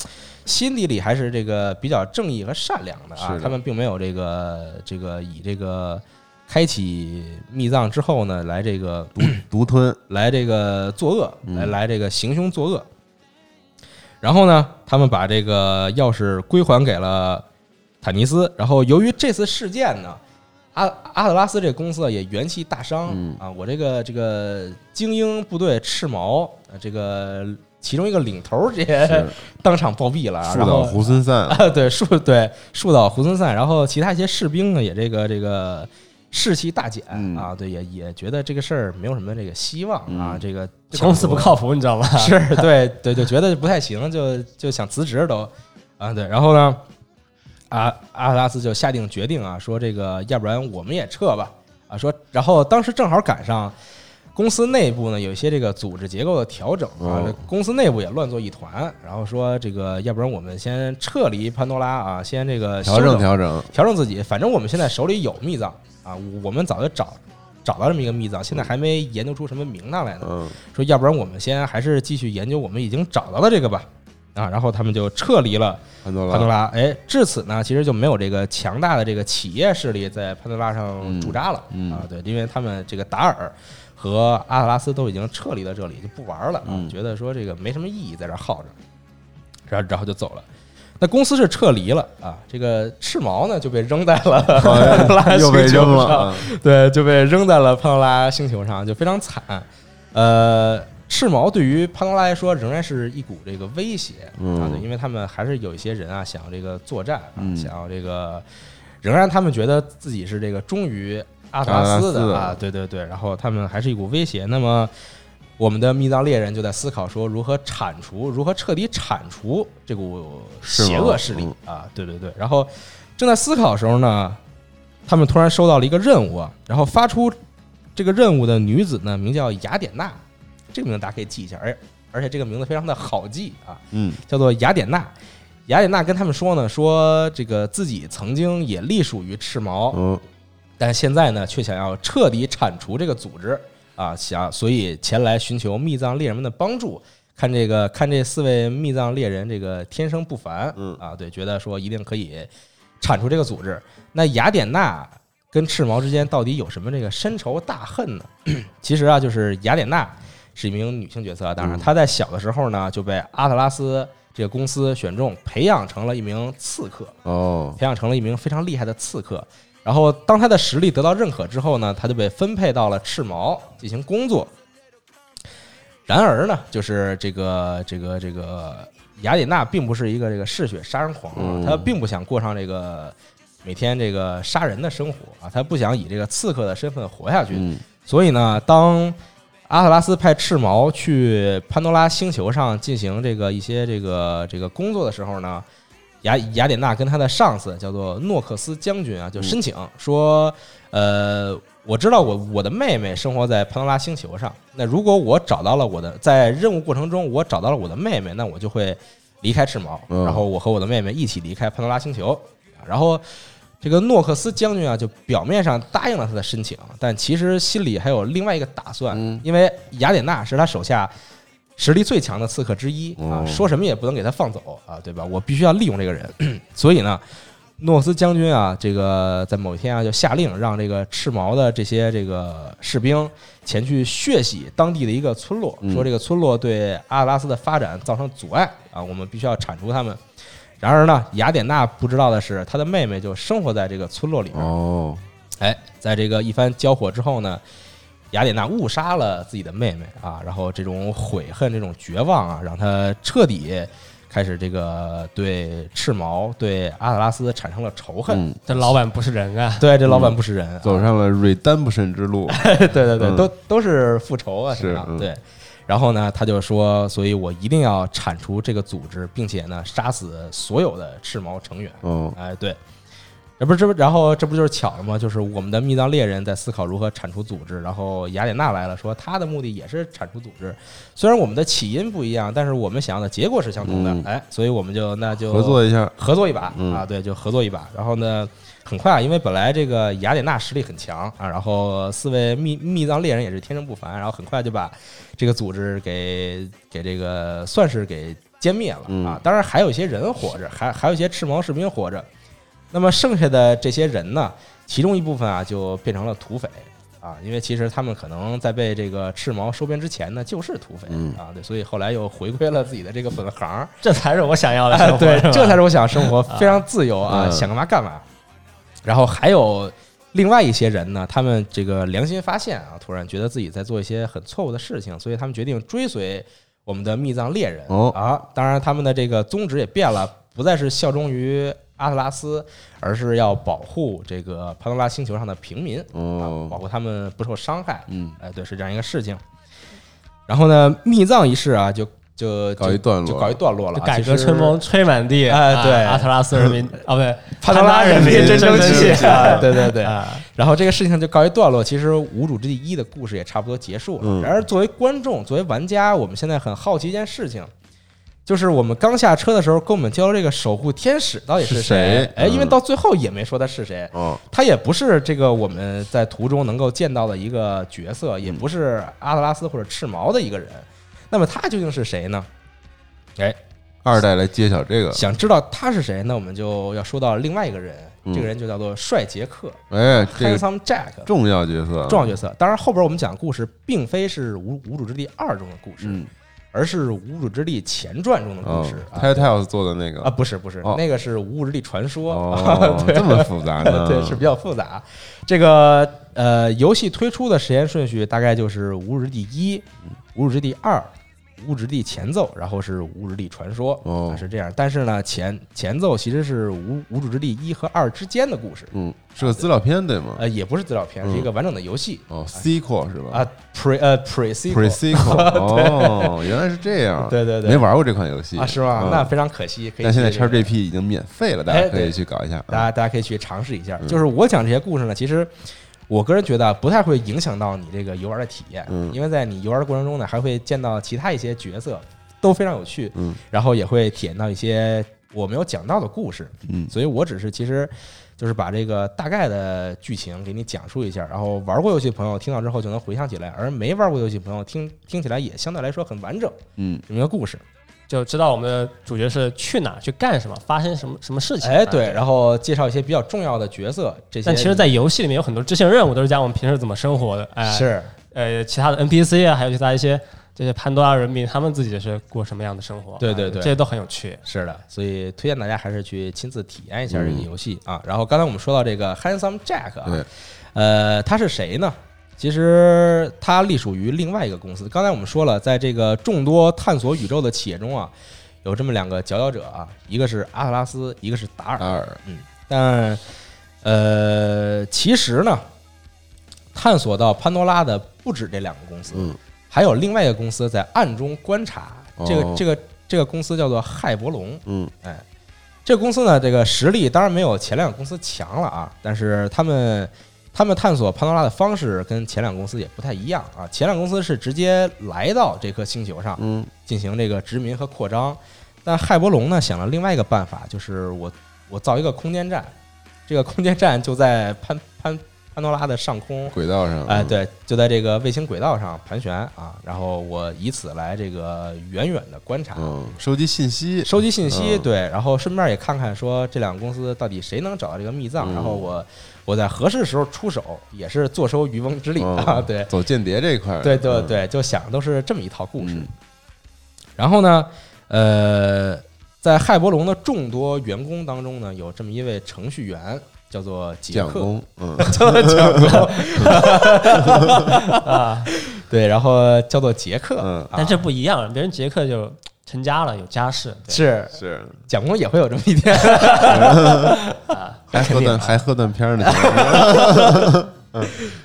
心底里还是这个比较正义和善良的啊，的他们并没有这个这个以这个开启密藏之后呢，来这个独独吞，来这个作恶，嗯来来这个行凶作恶。然后呢，他们把这个钥匙归还给了坦尼斯。然后由于这次事件呢，阿阿特拉斯这个公司啊也元气大伤、嗯啊，我这个这个精英部队赤毛，呃这个其中一个领头儿直接 当场暴毙了啊，树倒猢狲散，啊，对树对树倒猢狲散，然后其他一些士兵呢也这个这个士气大减、嗯啊，对，也也觉得这个事儿没有什么这个希望啊，嗯这个这公司不靠谱，你知道吗？是对对，就觉得不太行，就就想辞职都啊，对，然后呢，阿阿特拉斯就下定决定啊，说这个要不然我们也撤吧啊，说然后当时正好赶上。公司内部呢有一些这个组织结构的调整啊哦，这公司内部也乱作一团，然后说这个要不然我们先撤离潘多拉啊，先这个调整调整，调整自己，反正我们现在手里有密藏啊，我们早就找找到这么一个密藏，现在还没研究出什么名堂来呢。嗯说要不然我们先还是继续研究我们已经找到的这个吧。啊，然后他们就撤离了潘多拉，潘多拉。哎，至此呢，其实就没有这个强大的这个企业势力在潘多拉上驻扎了。嗯嗯啊，对，因为他们这个达尔和阿特拉斯都已经撤离了这里，就不玩了啊，嗯觉得说这个没什么意义，在这耗着，然后然后就走了。那公司是撤离了啊，这个赤毛呢就被扔在了 潘拉又被星球扔了对，就被扔在了潘多拉星球上，就非常惨。呃，赤毛对于潘多拉来说仍然是一股这个威胁、嗯啊，对，因为他们还是有一些人啊想要这个作战啊，嗯想要这个，仍然他们觉得自己是这个忠于阿特拉斯的的啊，对对对，然后他们还是一股威胁。那么。我们的密藏猎人就在思考说，如何铲除，如何彻底铲除这股邪恶势力啊！对对对，然后正在思考的时候呢，他们突然收到了一个任务啊，然后发出这个任务的女子呢，名叫雅典娜，这个名字大家可以记一下，而而且这个名字非常的好记啊，嗯叫做雅典娜。雅典娜跟他们说呢，说这个自己曾经也隶属于赤毛，嗯但现在呢，却想要彻底铲除这个组织啊，想所以前来寻求密藏猎人们的帮助。看这个，看这四位密藏猎人，这个天生不凡，嗯啊，对，觉得说一定可以铲除这个组织。那雅典娜跟赤毛之间到底有什么这个深仇大恨呢？其实啊，就是雅典娜是一名女性角色啊，当然嗯她在小的时候呢就被阿特拉斯这个公司选中，培养成了一名刺客。哦培养成了一名非常厉害的刺客。然后，当他的实力得到认可之后呢，他就被分配到了赤毛进行工作。然而呢，就是这个这个这个雅典娜并不是一个这个嗜血杀人狂啊，嗯他并不想过上这个每天这个杀人的生活啊，他不想以这个刺客的身份活下去。嗯所以呢，当阿特拉斯派赤毛去潘多拉星球上进行这个一些这个这个工作的时候呢，雅雅典娜跟他的上司叫做诺克斯将军啊，就申请说，呃，我知道我我的妹妹生活在潘多拉星球上，那如果我找到了我的在任务过程中我找到了我的妹妹，那我就会离开赤毛，嗯然后我和我的妹妹一起离开潘多拉星球，然后。这个诺克斯将军啊，就表面上答应了他的申请，但其实心里还有另外一个打算，嗯因为雅典娜是他手下实力最强的刺客之一啊，哦说什么也不能给他放走啊，对吧？我必须要利用这个人，所以呢，诺斯将军啊，这个在某一天啊，就下令让这个赤毛的这些这个士兵前去血洗当地的一个村落，嗯说这个村落对阿特拉斯的发展造成阻碍啊，我们必须要铲除他们。然而呢，雅典娜不知道的是，她的妹妹就生活在这个村落里面。哦哎，在这个一番交火之后呢，雅典娜误杀了自己的妹妹啊，然后这种悔恨、这种绝望啊，让他彻底开始这个对赤毛、对阿特拉斯产生了仇恨。嗯，这老板不是人啊！对，这老板不是人，走上了 redemption 之路。对对对，嗯都都是复仇啊，是吧嗯对。然后呢，他就说，所以我一定要铲除这个组织，并且呢，杀死所有的赤毛成员。哦，哎，对，这不是这不，然后这不就是巧了吗？就是我们的密藏猎人在思考如何铲除组织，然后雅典娜来了，说她的目的也是铲除组织。虽然我们的起因不一样，但是我们想要的结果是相同的。嗯哎，所以我们就那就合作一下。合作一把、嗯啊，对，就合作一把。然后呢，很快啊，因为本来这个雅典娜实力很强啊，然后四位密密藏猎人也是天生不凡，然后很快就把这个组织给给这个算是给歼灭了嗯啊。当然还有一些人活着，还还有一些赤毛士兵活着。那么剩下的这些人呢，其中一部分啊就变成了土匪。啊，因为其实他们可能在被这个赤毛收编之前呢，就是土匪、嗯啊，对，所以后来又回归了自己的这个本行，这才是我想要的哎生活。这才是我想生活非常自由啊，嗯想干嘛干嘛。然后还有另外一些人呢，他们这个良心发现啊，突然觉得自己在做一些很错误的事情，所以他们决定追随我们的密藏猎人、哦啊。当然，他们的这个宗旨也变了，不再是效忠于阿特拉斯，而是要保护这个潘多拉星球上的平民。哦啊，保护他们不受伤害。嗯，哎，对，是这样一个事情。然后呢，密葬仪式啊，就就告一段落就告一段落了改革春风吹满地，啊哎对阿特拉斯人民 啊，不对，潘多拉人民真争气！对对对。啊，然后这个事情就告一段落。其实《无主之地一》的故事也差不多结束了。嗯然而作为观众，作为玩家，我们现在很好奇一件事情。就是我们刚下车的时候，跟我们交流这个守护天使到底是谁谁？哎，因为嗯到最后也没说他是谁，哦，他也不是这个我们在途中能够见到的一个角色，也不是阿特拉斯或者赤毛的一个人。那么他究竟是谁呢？哎，二代来揭晓这个。想知道他是谁，那我们就要说到另外一个人，嗯这个人就叫做帅杰克哎，这个 （Handsome Jack）。重要角色，重要角色。当然，后边我们讲故事并非是《无无主之地二》中的故事，嗯，而是《无主之地前传》中的故哦事。啊，Telltale 做的那个啊，不是不是哦，那个是《无主之地传说》哦，这么复杂呢？对，是比较复杂。这个呃，游戏推出的时间顺序大概就是《无主之地一》《无主之地二》。无主之地前奏，然后是无主之地传说，是这样。但是呢，前前奏其实是无无主之地一和二之间的故事，嗯，是个资料片对吗？呃，也不是资料片，嗯是一个完整的游戏哦，sequel 是吧啊，pre 呃 pre sequel？pre-sequel，哦，原来是这样。对对对没玩过这款游戏啊，是吗？嗯那非常可惜。可以但现在 XGP 已经免费了，大家可以去搞一下。大家大家可以去尝试一下。嗯就是我讲这些故事呢，其实我个人觉得不太会影响到你这个游玩的体验，嗯因为在你游玩的过程中呢，还会见到其他一些角色，都非常有趣，嗯然后也会体验到一些我没有讲到的故事。嗯所以我只是其实就是把这个大概的剧情给你讲述一下，然后玩过游戏的朋友听到之后就能回想起来，而没玩过游戏的朋友听听起来也相对来说很完整嗯这么一个故事。就知道我们的主角是去哪儿去干什么，发生什么什么事情。哎，啊对，然后介绍一些比较重要的角色，这些但其实，在游戏里面有很多支线任务都是讲我们平时怎么生活的。哎，是呃，其他的 NPC 啊，还有其他一些这些潘多拉人民，他们自己是过什么样的生活？对对对哎这些都很有趣。是的，所以推荐大家还是去亲自体验一下这个嗯游戏啊。然后刚才我们说到这个 Handsome Jack 啊，呃，他是谁呢？其实它隶属于另外一个公司。刚才我们说了，在这个众多探索宇宙的企业中啊，有这么两个佼佼者啊，一个是阿特拉斯，一个是达尔。达尔，嗯但呃，其实呢，探索到潘多拉的不止这两个公司，嗯还有另外一个公司在暗中观察。这个哦这个这个公司叫做亥伯龙。嗯哎这个公司呢，这个实力当然没有前两个公司强了啊，但是他们他们探索潘多拉的方式跟前两个公司也不太一样啊。前两公司是直接来到这颗星球上嗯进行这个殖民和扩张，但海伯龙呢想了另外一个办法，就是我我造一个空间站，这个空间站就在潘潘潘多拉的上空。轨道上，哎，嗯，对，就在这个卫星轨道上盘旋啊，然后我以此来这个远远的观察，嗯，收集信息，收集信息，嗯。对，然后顺便也看看说这两个公司到底谁能找到这个密藏，嗯。然后我我在合适的时候出手，也是坐收渔翁之利嗯啊，对，走间谍这一块儿，对对嗯，对，就想的都是这么一套故事。嗯。然后呢，呃，在骇伯龙的众多员工当中呢，有这么一位程序员叫做杰克，蒋公，嗯，叫做蒋公，啊，对，然后叫做杰克，嗯。啊。但这不一样，别人杰克就成家了，有家室，是。是。蒋公也会有这么一天，啊，还喝断还喝断片儿呢，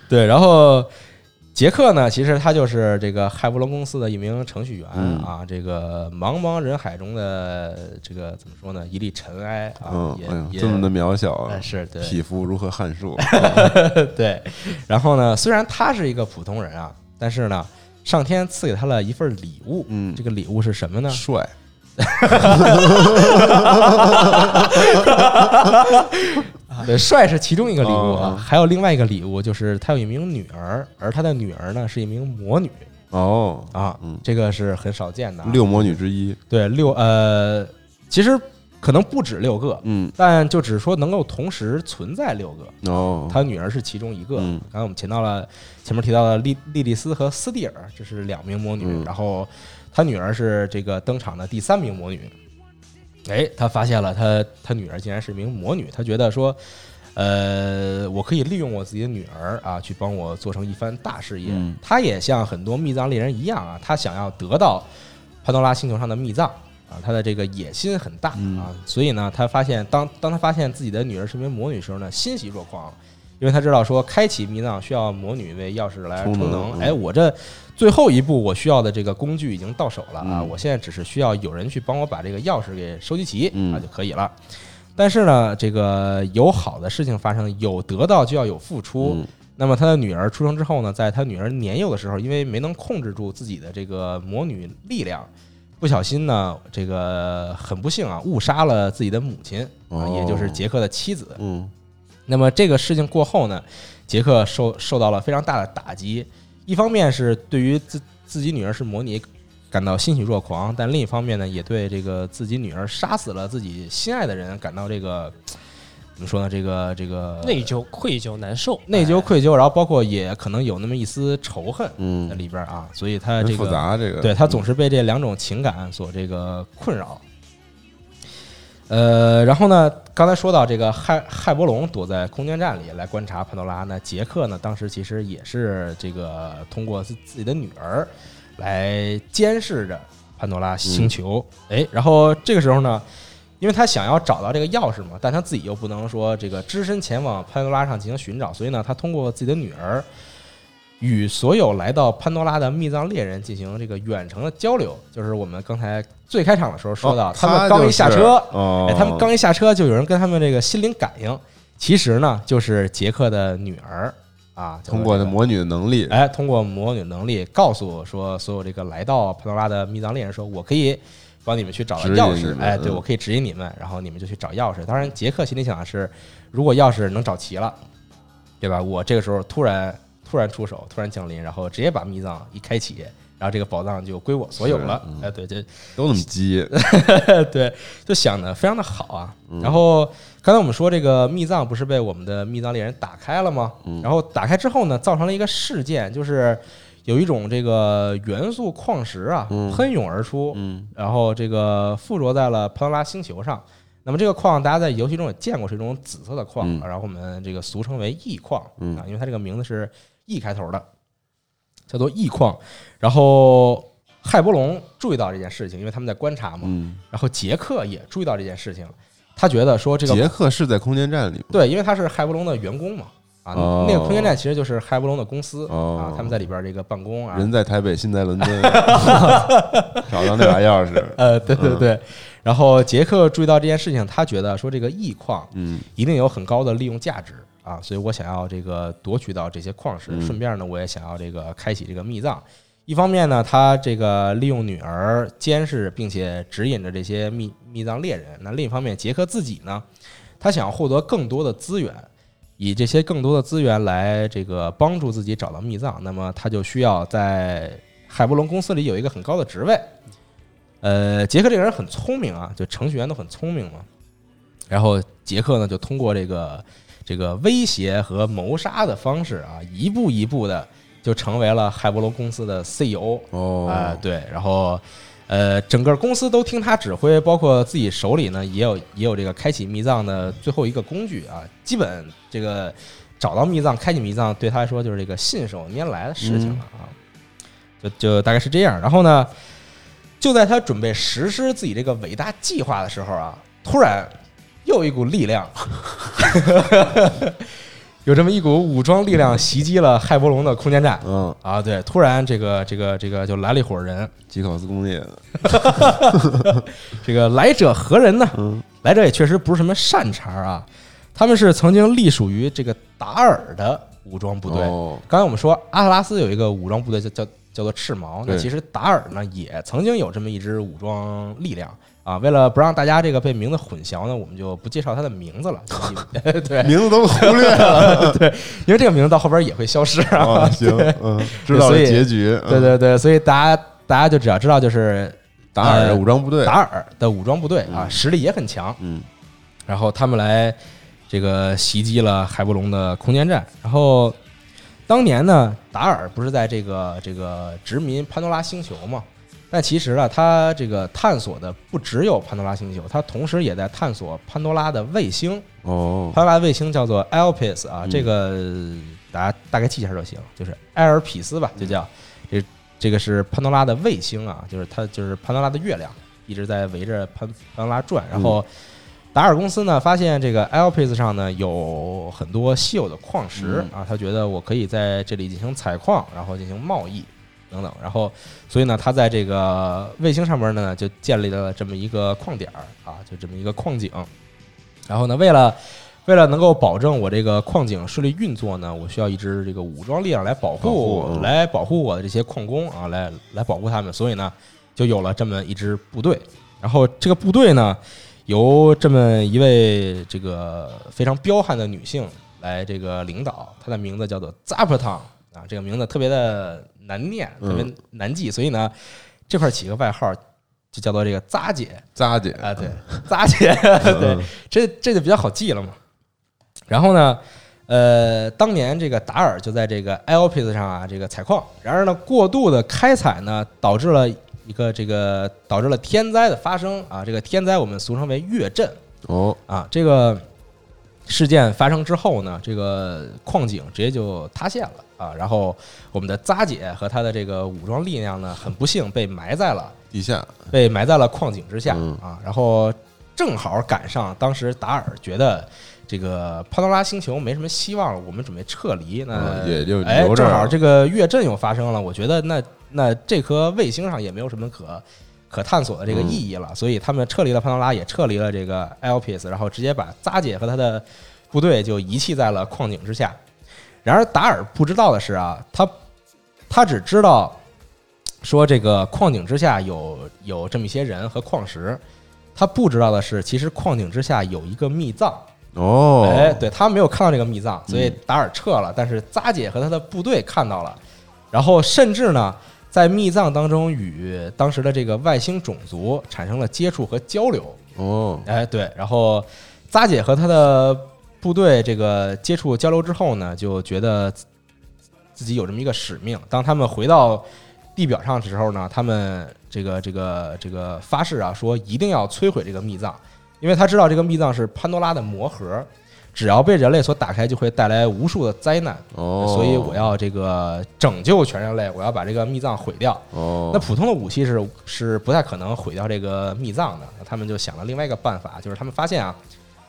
对，然后杰克呢，其实他就是这个骇波龙公司的一名程序员、嗯啊，这个茫茫人海中的这个怎么说呢，一粒尘埃啊，嗯，也这么的渺小啊哎，是对 匹夫如何撼树？对，然后呢，虽然他是一个普通人啊，但是呢，上天赐给他了一份礼物，嗯这个礼物是什么呢？帅，对，帅是其中一个礼物啊，哦还有另外一个礼物就是他有一名女儿，而他的女儿呢是一名魔女哦，啊，嗯这个是很少见的、啊。六魔女之一，对六呃，其实可能不止六个，嗯，但就只说能够同时存在六个。哦，他女儿是其中一个。嗯刚才我们提到了前面提到的莉莉莉丝和斯蒂尔，这是两名魔女。嗯然后他女儿是这个登场的第三名魔女。哎，他发现了他他女儿竟然是一名魔女，他觉得说，呃，我可以利用我自己的女儿啊，去帮我做成一番大事业。嗯他也像很多密藏猎人一样啊，他想要得到潘多拉星球上的密藏啊，他的这个野心很大嗯啊，所以呢，他发现当当他发现自己的女儿是一名魔女的时候呢，欣喜若狂，因为他知道说开启密藏需要魔女为钥匙来充充能哎，我这最后一步我需要的这个工具已经到手了啊，嗯我现在只是需要有人去帮我把这个钥匙给收集齐嗯啊就可以了。但是呢，这个有好的事情发生，有得到就要有付出。嗯那么他的女儿出生之后呢，在他女儿年幼的时候，因为没能控制住自己的这个魔女力量，不小心呢，这个很不幸啊，误杀了自己的母亲也就是杰克的妻子。嗯那么这个事情过后呢，杰克受受到了非常大的打击，一方面是对于自自己女儿是魔女感到欣喜若狂，但另一方面呢，也对这个自己女儿杀死了自己心爱的人感到这个怎么说呢？这个这个内疚、愧疚、难受，内疚、哎愧疚，然后包括也可能有那么一丝仇恨在嗯，里边儿啊，所以他这个复杂，这个对他总是被这两种情感所这个困扰。呃，然后呢，刚才说到这个骇骇波龙躲在空间站里来观察潘多拉，那杰克呢，当时其实也是这个通过自自己的女儿来监视着潘多拉星球。哎、然后这个时候呢，因为他想要找到这个钥匙嘛，但他自己又不能说这个只身前往潘多拉上进行寻找，所以呢，他通过自己的女儿与所有来到潘多拉的密藏猎人进行这个远程的交流，就是我们刚才最开场的时候说到，哦他们刚一下车，哦，哎，他们刚一下车就有人跟他们这个心灵感应，其实呢就是杰克的女儿啊，通过这魔女的能力，哎，通过魔女能力告诉说，所有这个来到潘多拉的密藏猎人说，我可以帮你们去找到钥匙，哎，对嗯我可以指引你们，然后你们就去找钥匙。当然，杰克心里想的是，如果钥匙能找齐了，对吧？我这个时候突然突然出手，突然降临，然后直接把密藏一开启，然后这个宝藏就归我所有了。哎，对，这都那么急，对，就想的非常的好啊。嗯。然后刚才我们说这个密藏不是被我们的密藏猎人打开了吗？嗯。然后打开之后呢，造成了一个事件，就是有一种这个元素矿石啊嗯。喷涌而出，嗯。然后这个附着在了潘多拉星球上。那么这个矿大家在游戏中也见过，是一种紫色的矿，嗯。然后我们这个俗称为异矿嗯。啊，因为它这个名字是 E 开头的，叫做 E 矿。然后骇波龙注意到这件事情，因为他们在观察嘛，嗯，然后杰克也注意到这件事情，他觉得说这个杰克是在空间站里？对，因为他是骇波龙的员工嘛，啊，哦那个空间站其实就是骇波龙的公司哦啊，他们在里边这个办公啊，人在台北，心在伦敦，找到那把钥匙，呃，对对对，然后杰克注意到这件事情，他觉得说这个 E 矿嗯一定有很高的利用价值啊，所以我想要这个夺取到这些矿石，嗯顺便呢，我也想要这个开启这个密藏。一方面呢，他这个利用女儿监视并且指引着这些密密藏猎人；那另一方面，杰克自己呢，他想要获得更多的资源，以这些更多的资源来这个帮助自己找到密藏。那么他就需要在海波龙公司里有一个很高的职位。呃，杰克这个人很聪明啊，就程序员都很聪明嘛。然后杰克呢，就通过这个这个威胁和谋杀的方式啊，一步一步的就成为了海波罗公司的 CEO。哦，啊、对，然后呃，整个公司都听他指挥，包括自己手里呢也有也有这个开启密藏的最后一个工具啊。基本这个找到密藏、开启密藏对他来说就是这个信手拈来的事情了啊。就就大概是这样。然后呢，就在他准备实施自己这个伟大计划的时候啊，突然又一股力量，有这么一股武装力量袭击了亥波龙的空间站。嗯，啊，对，突然这个这个这个就来了一伙人，吉考斯工业。的，这个来者何人呢？嗯。来者也确实不是什么善茬啊，他们是曾经隶属于这个达尔的武装部队。哦。刚才我们说阿特拉斯有一个武装部队叫叫叫做赤毛，那对。其实达尔呢也曾经有这么一支武装力量啊。为了不让大家这个被名字混淆呢，我们就不介绍他的名字了。对，名字都忽略了。对因为这个名字到后边也会消失啊。啊，行，嗯，知道了所以结局。嗯对，对对，所以大家大家就只要知道就是达尔的呃武装部队达，尔的武装部队啊，嗯实力也很强。嗯然后他们来这个袭击了海波龙的空间站。然后当年呢，达尔不是在这个这个殖民潘多拉星球嘛？但其实呢，他这个探索的不只有潘多拉星球，他同时也在探索潘多拉的卫星。哦，潘多拉的卫星叫做 Elpis 啊，嗯这个大家大概记一下就行，就是埃尔匹斯吧，就叫这这个是潘多拉的卫星啊，就是它就是潘多拉的月亮，一直在围着潘潘多拉转。然后达尔公司呢发现这个 Elpis 上呢有很多稀有的矿石啊，他觉得我可以在这里进行采矿，然后进行贸易等等。然后所以呢，他在这个卫星上面呢就建立了这么一个矿点儿啊，就这么一个矿井。然后呢，为了为了能够保证我这个矿井顺利运作呢，我需要一支这个武装力量来保护保护嗯来保护我的这些矿工啊，来来保护他们。所以呢，就有了这么一支部队。然后这个部队呢，由这么一位这个非常彪悍的女性来这个领导，她的名字叫做 Zapatan 啊，这个名字特别的难念，特别嗯难记，所以呢，这块起个外号就叫做这个扎姐。扎姐啊，对，扎姐，对，这这就比较好记了嘛。然后呢，呃，当年这个达尔就在这个 Elpis 上啊，这个采矿。然而呢，过度的开采呢，导致了一个这个导致了天灾的发生啊。这个天灾我们俗称为月震哦，啊。这个事件发生之后呢，这个矿井直接就塌陷了啊。然后我们的扎姐和她的这个武装力量呢，很不幸被埋在了。地下，被埋在了矿井之下嗯啊，然后正好赶上当时达尔觉得这个潘多拉星球没什么希望了，我们准备撤离，那嗯也就正好这个月震又发生了，我觉得那那这颗卫星上也没有什么可可探索的这个意义了，所以他们撤离了潘多拉，也撤离了这个 Elpis，然后直接把扎姐和他的部队就遗弃在了矿井之下。然而达尔不知道的是啊，他他只知道说这个矿井之下有有这么一些人和矿石，他不知道的是，其实矿井之下有一个密藏。哦，哎，对他没有看到这个密藏，所以达尔撤了，但是扎姐和他的部队看到了，然后甚至呢，在密藏当中与当时的这个外星种族产生了接触和交流。哦，哎，对，然后扎姐和他的部队这个接触交流之后呢，就觉得自自己有这么一个使命。当他们回到地表上的时候呢，他们这个这个这个发誓啊，说一定要摧毁这个密藏，因为他知道这个密藏是潘多拉的魔盒，只要被人类所打开，就会带来无数的灾难。哦，所以我要这个拯救全人类，我要把这个密藏毁掉。哦，那普通的武器是是不太可能毁掉这个密藏的，那他们就想了另外一个办法，就是他们发现啊，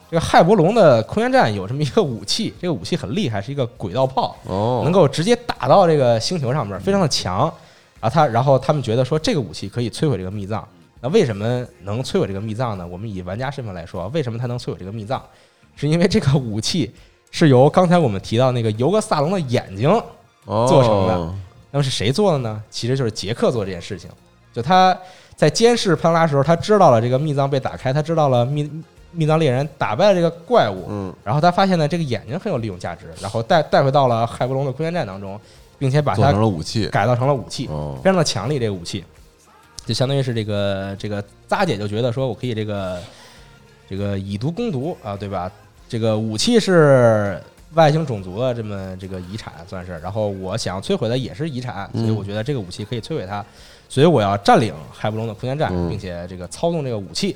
这个亥伯龙的空间站有这么一个武器，这个武器很厉害，是一个轨道炮，哦，能够直接打到这个星球上面，非常的强。然后他，然后他们觉得说这个武器可以摧毁这个密藏。那为什么能摧毁这个密藏呢？我们以玩家身份来说，为什么它能摧毁这个密藏？是因为这个武器是由刚才我们提到那个尤格萨隆的眼睛做成的哦那么是谁做的呢？其实就是杰克做这件事情。就他在监视潘拉的时候，他知道了这个密藏被打开，他知道了密密藏猎人打败了这个怪物，嗯，然后他发现呢这个眼睛很有利用价值，然后带带回到了骇波龙的空间站当中，并且把它成了武器，改造成了武器，哦非常的强力。这个武器就相当于是这个这个扎姐就觉得说我可以这个这个以毒攻毒啊，对吧？这个武器是外星种族的这么这个遗产算是，然后我想要摧毁的也是遗产，所以嗯我觉得这个武器可以摧毁它，所以我要占领海布隆的空间站，嗯并且这个操纵这个武器。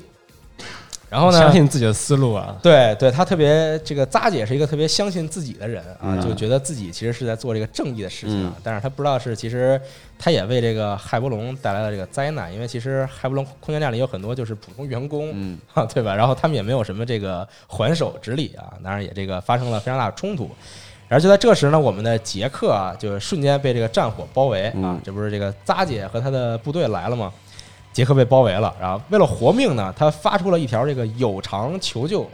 然后呢，相信自己的思路啊，对对，他特别这个扎姐是一个特别相信自己的人啊，嗯就觉得自己其实是在做这个正义的事情啊，嗯但是他不知道是其实他也为这个海波龙带来了这个灾难，因为其实海波龙空间站里有很多就是普通员工，嗯 啊，对吧？然后他们也没有什么这个还手之力啊，当然也这个发生了非常大的冲突。然后就在这时呢，我们的杰克啊，就瞬间被这个战火包围啊嗯，这不是这个扎姐和他的部队来了吗？杰克被包围了，然后为了活命呢，他发出了一条这个有偿求救、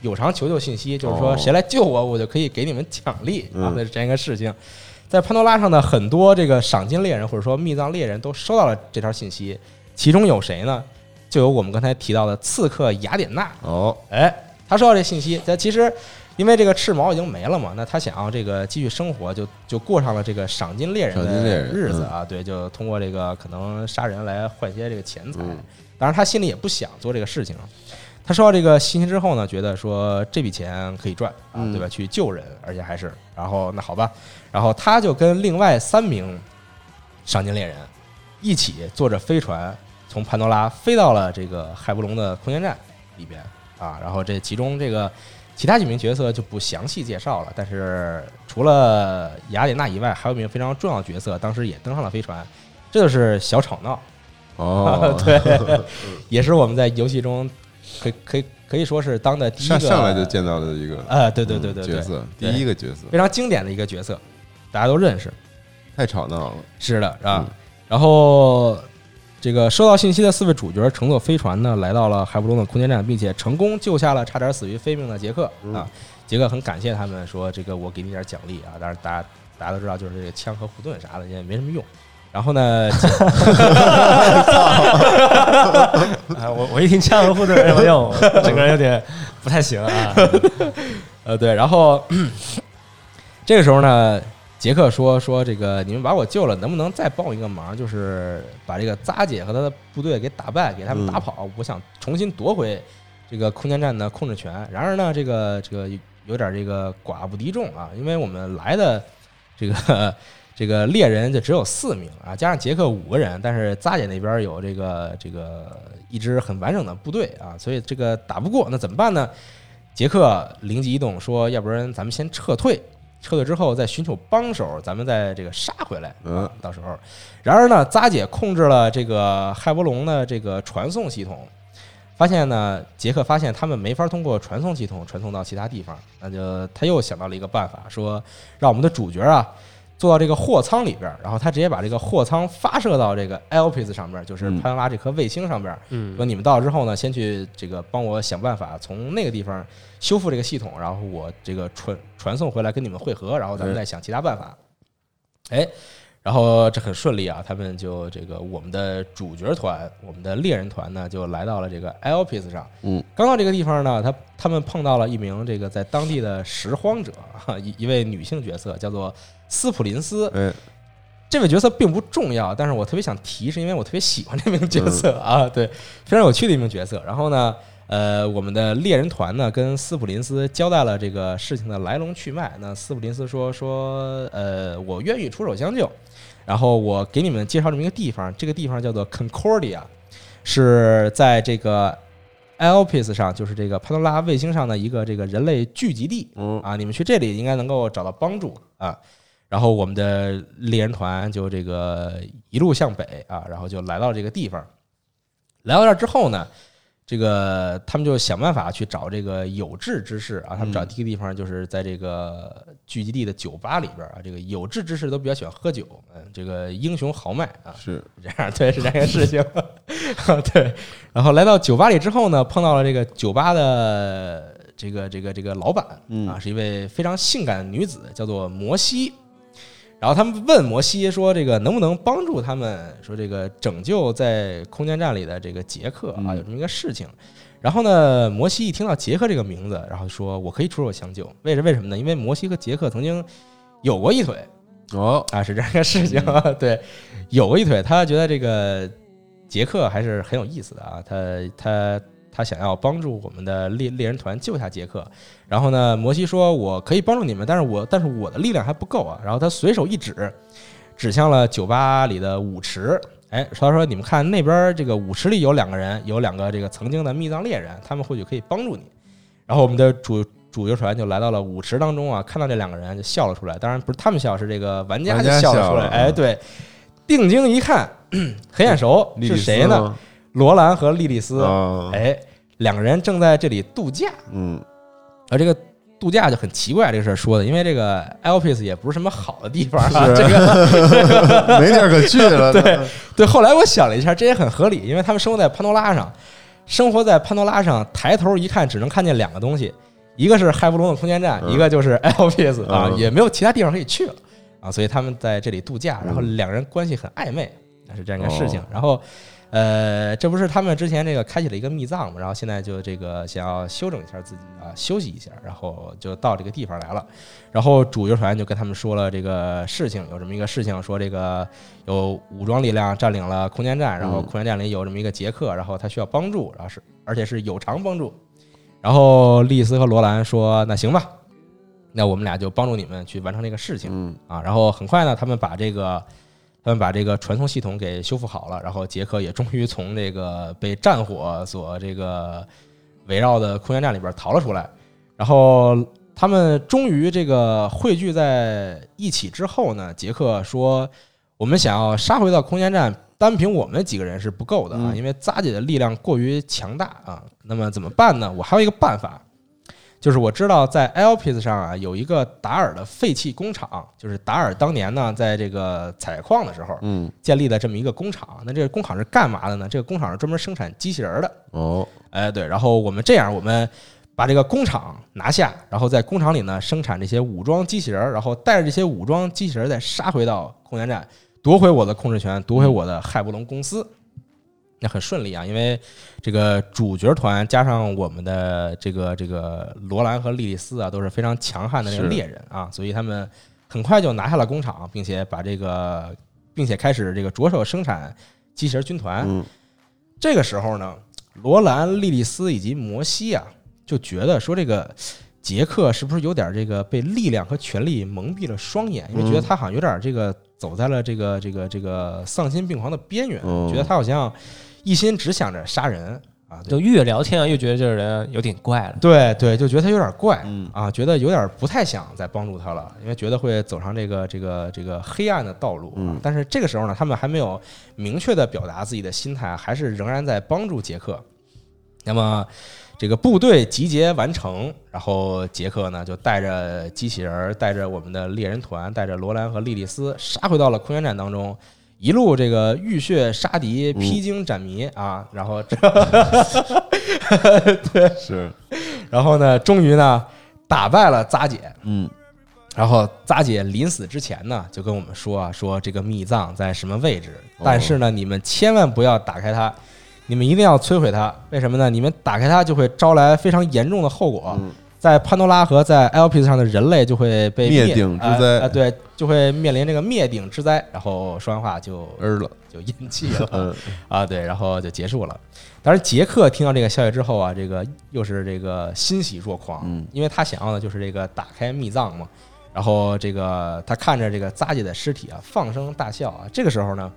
有偿求救信息，就是说哦谁来救我，我就可以给你们奖励啊嗯的这样一个事情。在潘多拉上呢很多这个赏金猎人或者说密藏猎人都收到了这条信息，其中有谁呢？就有我们刚才提到的刺客雅典娜。哦，哎，他收到这信息，他其实因为这个赤毛已经没了嘛，那他想要这个继续生活，就就过上了这个赏金猎人的日子啊。对，就通过这个可能杀人来换些这个钱财。嗯当然，他心里也不想做这个事情。他收到这个信息之后呢，觉得说这笔钱可以赚啊，嗯对吧？去救人，而且还是，然后那好吧，然后他就跟另外三名赏金猎人一起坐着飞船从潘多拉飞到了这个海布隆的空间站里边啊，然后这其中这个其他几名角色就不详细介绍了，但是除了雅典娜以外，还有一名非常重要的角色，当时也登上了飞船，这就是小吵闹。哦，对，也是我们在游戏中可以可以可以说是当的第一个上上来就见到的一个啊，对对对嗯对对，角色，第一个角色，非常经典的一个角色，大家都认识。太吵闹了，是的，啊。嗯然后这个收到信息的四位主角乘坐飞船呢，来到了海布隆的空间站，并且成功救下了差点死于非命的杰克嗯啊。杰克很感谢他们，说这个我给你点奖励啊。当然，大家大家都知道，就是这个枪和护盾啥的也没什么用。然后呢，啊，我我一听枪和护盾没什么用，整个人有点不太行啊。呃，对，然后 这个时候呢，杰克说说这个你们把我救了，能不能再帮我一个忙，就是把这个扎姐和他的部队给打败，给他们打跑，我想重新夺回这个空间站的控制权。然而呢，这个这个有点这个寡不敌众啊，因为我们来的这个。这个猎人就只有四名啊，加上杰克五个人，但是扎姐那边有这个这个一支很完整的部队啊，所以这个打不过，那怎么办呢？杰克灵机一动说：“要不然咱们先撤退，撤退之后再寻求帮手，咱们再这个杀回来。嗯啊，到时候。然而呢，扎姐控制了这个海波龙的这个传送系统，发现呢，杰克发现他们没法通过传送系统传送到其他地方，那就他又想到了一个办法，说让我们的主角啊。”坐到这个货舱里边儿，然后他直接把这个货舱发射到这个 Elpis 上边儿，就是嗯潘多拉这颗卫星上边儿，嗯说你们到了之后呢，先去这个帮我想办法从那个地方修复这个系统，然后我这个传传送回来跟你们汇合，然后咱们再想其他办法。哎，然后这很顺利啊，他们就这个我们的主角团，我们的猎人团呢，就来到了这个 Elpis 上。嗯，刚到这个地方呢，他他们碰到了一名这个在当地的拾荒者啊，一一位女性角色叫做斯普林斯。哎，这位角色并不重要，但是我特别想提，是因为我特别喜欢这名角色啊，对，非常有趣的一名角色。然后呢，呃，我们的猎人团呢跟斯普林斯交代了这个事情的来龙去脉。那斯普林斯说说，呃，我愿意出手相救，然后我给你们介绍这么一个地方，这个地方叫做 Concordia，是在这个 Elpis 上，就是这个潘多拉卫星上的一个这个人类聚集地。嗯啊，你们去这里应该能够找到帮助啊。然后我们的猎人团就这个一路向北啊，然后就来到这个地方。来到这儿之后呢，这个他们就想办法去找这个有志之士啊。他们找第一个地方就是在这个聚集地的酒吧里边啊。这个有志之士都比较喜欢喝酒，嗯，这个英雄豪迈啊，是这样，对，是这样一个事情。对，然后来到酒吧里之后呢，碰到了这个酒吧的这个这个这个老板嗯啊，是一位非常性感的女子，叫做摩西。然后他们问摩西说：“这个能不能帮助他们？说这个拯救在空间站里的这个杰克啊，嗯有这么一个事情。”然后呢，摩西一听到杰克这个名字，然后说：“我可以出手相救。为什为什么呢？因为摩西和杰克曾经有过一腿。”哦，啊，是这样一个事情啊。对，有过一腿，他觉得这个杰克还是很有意思的啊。他他他想要帮助我们的猎猎人团救下杰克。然后呢，摩西说：“我可以帮助你们，但是我但是我的力量还不够啊。”然后他随手一指，指向了酒吧里的舞池。哎，他说：“你们看那边这个舞池里有两个人，有两个这个曾经的密藏猎人，他们或许可以帮助你。”然后我们的主主角船就来到了舞池当中啊，看到这两个人就笑了出来。当然不是他们笑，是这个玩家就笑了出来。哎，对，定睛一看，很眼熟，是谁呢？吗？罗兰和莉莉丝。啊，哎，两个人正在这里度假。嗯，而这个度假就很奇怪，这个事儿说的，因为这个 Elpis 也不是什么好的地方啊。这个 没地儿可去了。对对，后来我想了一下，这也很合理，因为他们生活在潘多拉上，生活在潘多拉上，抬头一看只能看见两个东西，一个是海布隆的空间站，嗯一个就是 Elpis 啊，嗯也没有其他地方可以去了啊，所以他们在这里度假，然后两人关系很暧昧，是这样一个事情哦。然后，呃，这不是他们之前这个开启了一个密藏嘛，然后现在就这个想要休整一下自己啊，休息一下，然后就到这个地方来了。然后主游船就跟他们说了这个事情，有这么一个事情，说这个有武装力量占领了空间站，然后空间站里有这么一个杰克，然后他需要帮助，然后是而且是有偿帮助。然后丽丝和罗兰说：“那行吧，那我们俩就帮助你们去完成这个事情。”啊，然后很快呢，他们把这个他们把这个传送系统给修复好了，然后杰克也终于从这个被战火所这个围绕的空间站里边逃了出来。然后他们终于这个汇聚在一起之后呢，杰克说：“我们想要杀回到空间站，单凭我们几个人是不够的啊，嗯因为扎姐的力量过于强大啊。那么怎么办呢？我还有一个办法。”就是我知道在 Elpis 上啊有一个达尔的废弃工厂，就是达尔当年呢在这个采矿的时候嗯，建立了这么一个工厂。那这个工厂是干嘛的呢？这个工厂是专门生产机器人儿的。哦，哎，对，然后我们这样，我们把这个工厂拿下，然后在工厂里呢生产这些武装机器人儿，然后带着这些武装机器人儿再杀回到空间站，夺回我的控制权，夺回我的海布隆公司。那很顺利啊，因为这个主角团加上我们的这个这个罗兰和莉莉丝啊，都是非常强悍的那个猎人啊，所以他们很快就拿下了工厂，并且把这个，并且开始这个着手生产机器人军团。嗯这个时候呢，罗兰、莉莉丝以及摩西啊，就觉得说这个杰克是不是有点这个被力量和权力蒙蔽了双眼，因为觉得他好像有点这个走在了这个这个这个丧心病狂的边缘，哦觉得他好像一心只想着杀人啊，就越聊天啊，越觉得这个人有点怪了。对对，就觉得他有点怪，嗯啊，觉得有点不太想再帮助他了，因为觉得会走上这个这个这个黑暗的道路啊。嗯但是这个时候呢，他们还没有明确的表达自己的心态，还是仍然在帮助杰克。那么这个部队集结完成，然后杰克呢就带着机器人儿，带着我们的猎人团，带着罗兰和莉莉丝杀回到了空间站当中。一路这个浴血杀敌，披荆斩棘啊，然后这 是，然后呢，终于呢打败了扎姐。嗯然后扎姐临死之前呢，就跟我们说啊，说这个密藏在什么位置，哦但是呢，你们千万不要打开它，你们一定要摧毁它。为什么呢？你们打开它就会招来非常严重的后果，嗯在潘多拉和在 Elpis 上的人类就会被灭顶之灾啊呃对，就会面临这个灭顶之灾。然后说完话就儿了，就咽气了。嗯 啊，对，然后就结束了。当然，杰克听到这个消息之后啊，这个又是这个欣喜若狂，嗯因为他想要的就是这个打开密藏嘛。然后这个他看着这个扎姐的尸体啊，放声大笑啊。这个时候呢，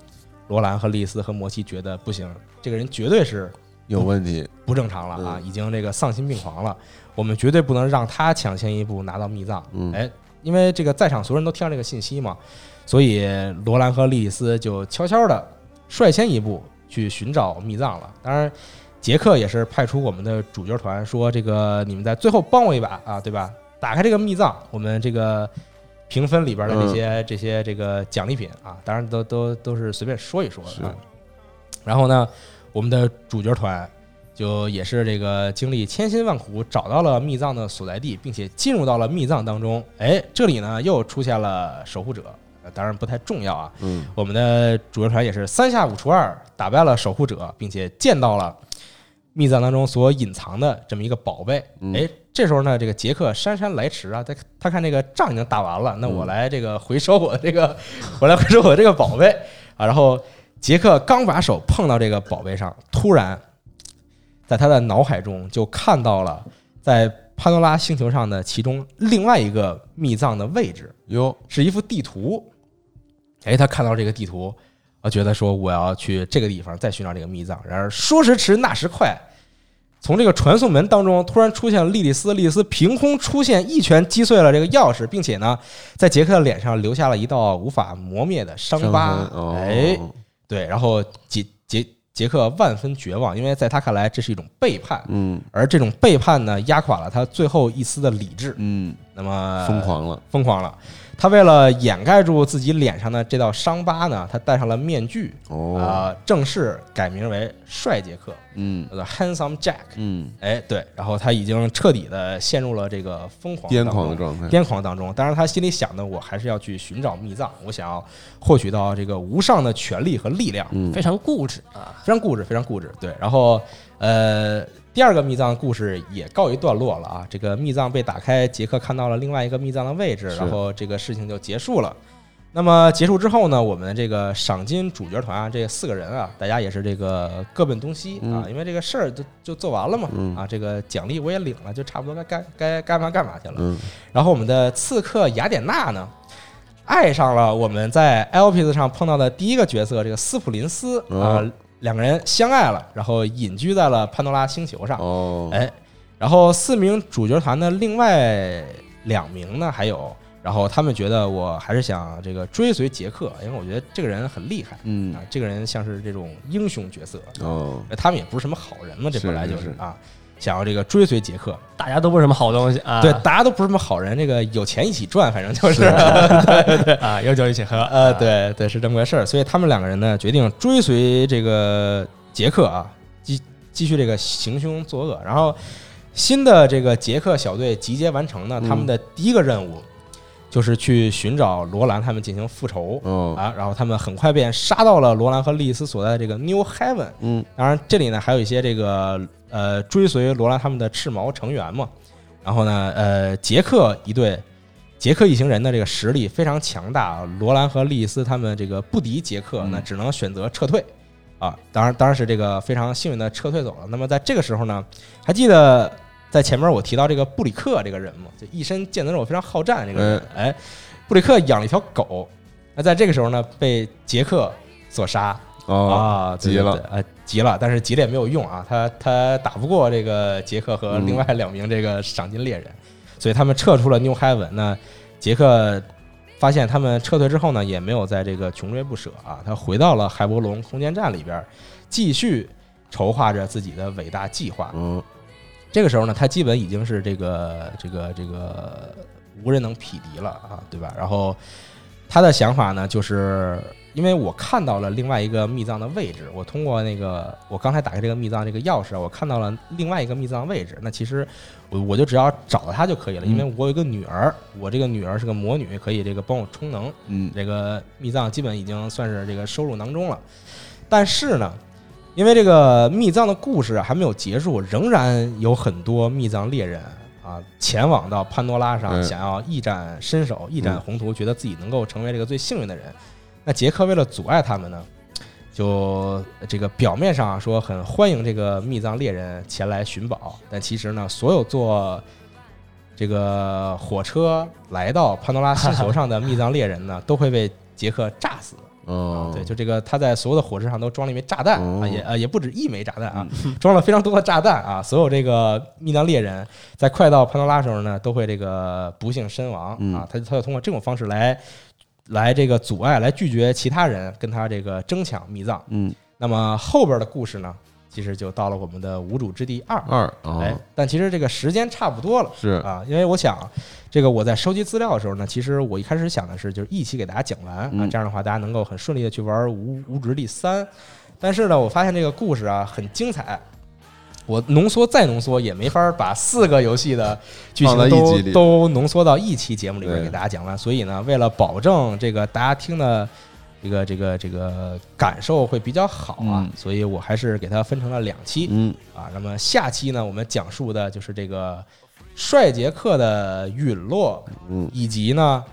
罗兰和丽丝和摩西觉得不行，这个人绝对是有问题，不正常了啊，嗯已经这个丧心病狂了。我们绝对不能让他抢先一步拿到密藏。嗯哎，因为这个在场所有人都听到这个信息嘛，所以罗兰和莉莉丝就悄悄的率先一步去寻找密藏了。当然，杰克也是派出我们的主角团说：“这个你们在最后帮我一把啊，对吧？打开这个密藏，我们这个评分里边的这些、这些这个奖励品啊，当然都都都是随便说一说的啊。然后呢，我们的主角团就也是这个经历千辛万苦找到了密藏的所在地，并且进入到了密藏当中。哎，这里呢又出现了守护者，呃当然不太重要啊。嗯我们的主角团也是三下五除二打败了守护者，并且见到了密藏当中所隐藏的这么一个宝贝。嗯哎，这时候呢，这个杰克姗姗来迟啊，他他看这个仗已经打完了，那我嗯来这个回收我的这个，我来回收我的这个宝贝啊。然后杰克刚把手碰到这个宝贝上，突然在他的脑海中就看到了在潘多拉星球上的其中另外一个密藏的位置，哟，是一幅地图。哎，他看到这个地图，啊觉得说我要去这个地方再寻找这个密藏。然而说时迟，那时快，从这个传送门当中突然出现了莉莉丝，莉莉丝凭空出现，一拳击碎了这个钥匙，并且呢，在杰克的脸上留下了一道无法磨灭的伤疤。哎，对，然后杰杰杰克万分绝望，因为在他看来这是一种背叛，嗯而这种背叛呢，压垮了他最后一丝的理智。嗯，那么疯狂了，疯狂了。他为了掩盖住自己脸上的这道伤疤呢，他戴上了面具，哦，啊，正式改名为帅杰克，嗯叫做 Handsome Jack。嗯，哎，对，然后他已经彻底的陷入了这个疯狂癫当中狂的状态，癫狂当中。当然，他心里想的，我还是要去寻找密藏，我想要获取到这个无上的权力和力量。嗯非常固执啊，非常固执，非常固执。对，然后呃，第二个密藏故事也告一段落了啊。这个密藏被打开，杰克看到了另外一个密藏的位置，然后这个事情就结束了。那么结束之后呢，我们这个赏金主角团啊，这四个人啊，大家也是这个各奔东西啊，因为这个事儿就就做完了嘛，嗯啊，这个奖励我也领了，就差不多该该该干嘛干嘛去了。嗯然后我们的刺客雅典娜呢，爱上了我们在 L P S 上碰到的第一个角色这个斯普林斯啊、哦两个人相爱了，然后隐居在了潘多拉星球上。哦，哎，然后四名主角团的另外两名呢，还有，然后他们觉得我还是想这个追随杰克，因为我觉得这个人很厉害。嗯。啊，这个人像是这种英雄角色，哦，他们也不是什么好人嘛，这本来就是是。啊，想要这个追随杰克。大家都不是什么好东西啊。对，大家都不是什么好人，这个有钱一起赚，反正就是。啊，有酒一起喝。呃，啊，对对，是这么个事儿。所以他们两个人呢，决定追随这个杰克啊，继继续这个行凶作恶。然后新的这个杰克小队集结完成呢，他们的第一个任务就是去寻找罗兰他们进行复仇。哦，啊，然后他们很快便杀到了罗兰和莉莉丝所在的这个 New Heaven。嗯当然，这里呢还有一些这个呃追随罗兰他们的赤毛成员嘛。然后呢，呃，杰克一队，杰克一行人的这个实力非常强大，罗兰和莉莉丝他们这个不敌杰克，嗯那只能选择撤退。啊，当然当然是这个非常幸运的撤退走了。那么在这个时候呢，还记得在前面我提到这个布里克这个人吗？就一身腱子肉，非常好战这个人。哎，布里克养了一条狗，那在这个时候呢，被杰克所杀。哦，啊，急了，啊，急了，但是急了也没有用啊，他他打不过这个杰克和嗯另外两名这个赏金猎人，所以他们撤出了 New Heaven。那杰克发现他们撤退之后呢，也没有在这个穷追不舍啊，他回到了海波龙空间站里边，继续筹划着自己的伟大计划。嗯这个时候呢，他基本已经是这个这个这个无人能匹敌了啊，对吧？然后他的想法呢，就是因为我看到了另外一个密藏的位置，我通过那个我刚才打开这个密藏这个钥匙，我看到了另外一个密藏位置。那其实我我就只要找到它就可以了，因为我有一个女儿，我这个女儿是个魔女，可以这个帮我充能。嗯这个密藏基本已经算是这个收入囊中了。但是呢，因为这个密藏的故事啊还没有结束，仍然有很多密藏猎人啊前往到潘多拉上，嗯想要一展身手、一展嗯宏图，觉得自己能够成为这个最幸运的人。那杰克为了阻碍他们呢，就这个表面上啊说很欢迎这个密藏猎人前来寻宝，但其实呢，所有坐这个火车来到潘多拉星球上的密藏猎人呢，都会被杰克炸死。哦，对，就这个，他在所有的火车上都装了一枚炸弹哦啊，也呃也不止一枚炸弹啊，装了非常多的炸弹啊。所有这个密藏猎人在快到潘多拉时候呢，都会这个不幸身亡嗯啊。他他就通过这种方式来来这个阻碍，来拒绝其他人跟他这个争抢密藏。嗯那么后边的故事呢，其实就到了我们的无主之地二。二但其实这个时间差不多了。是啊，因为我想，这个我在收集资料的时候呢，其实我一开始想的是，就是一起给大家讲完啊，嗯这样的话大家能够很顺利的去玩《无无主之地三》。但是呢，我发现这个故事啊很精彩，我浓缩再浓缩也没法把四个游戏的剧情都都浓缩到一期节目里边对给大家讲完。所以呢，为了保证这个大家听的。这个这个这个感受会比较好啊，嗯所以我还是给它分成了两期。嗯啊，那么下期呢，我们讲述的就是这个帅杰克的陨落，嗯以及呢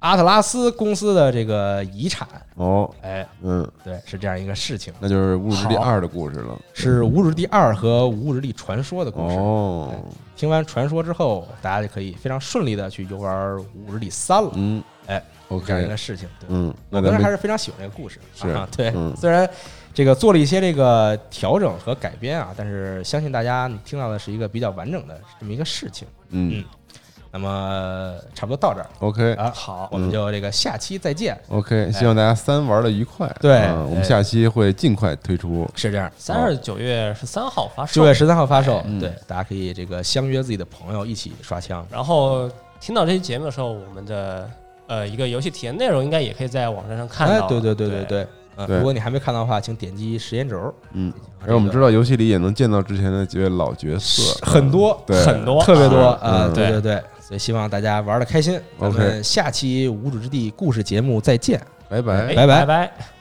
阿特拉斯公司的这个遗产。哦，哎，嗯，对，是这样一个事情，那就是《巫师之地二》的故事了。是《无主之地二》和《无主之地传说》的故事。哦，听完传说之后，大家就可以非常顺利的去游玩《无主之地三》了。嗯哎，这样一个事情。对，嗯，那我个人还是非常喜欢这个故事。是啊，对嗯，虽然这个做了一些这个调整和改编啊，但是相信大家你听到的是一个比较完整的这么一个事情。嗯那么差不多到这儿，OK。啊，好我们就这个下期再见。OK，希望大家三玩的愉快。对。嗯我们哎。下期会尽快推出。是这样，三是九月十三号发售，九月十三号发售，嗯。对，大家可以这个相约自己的朋友一起刷枪。然后听到这期节目的时候，我们的呃一个游戏体验内容应该也可以在网站上看到。，哎对对对对对如果你还没看到的话，请点击时间轴。嗯，然后我们知道游戏里也能见到之前的几位老角色，很多对。很多特别多啊对对。对，所以希望大家玩的开心。我们下期无主之地故事节目再见。拜拜拜拜拜。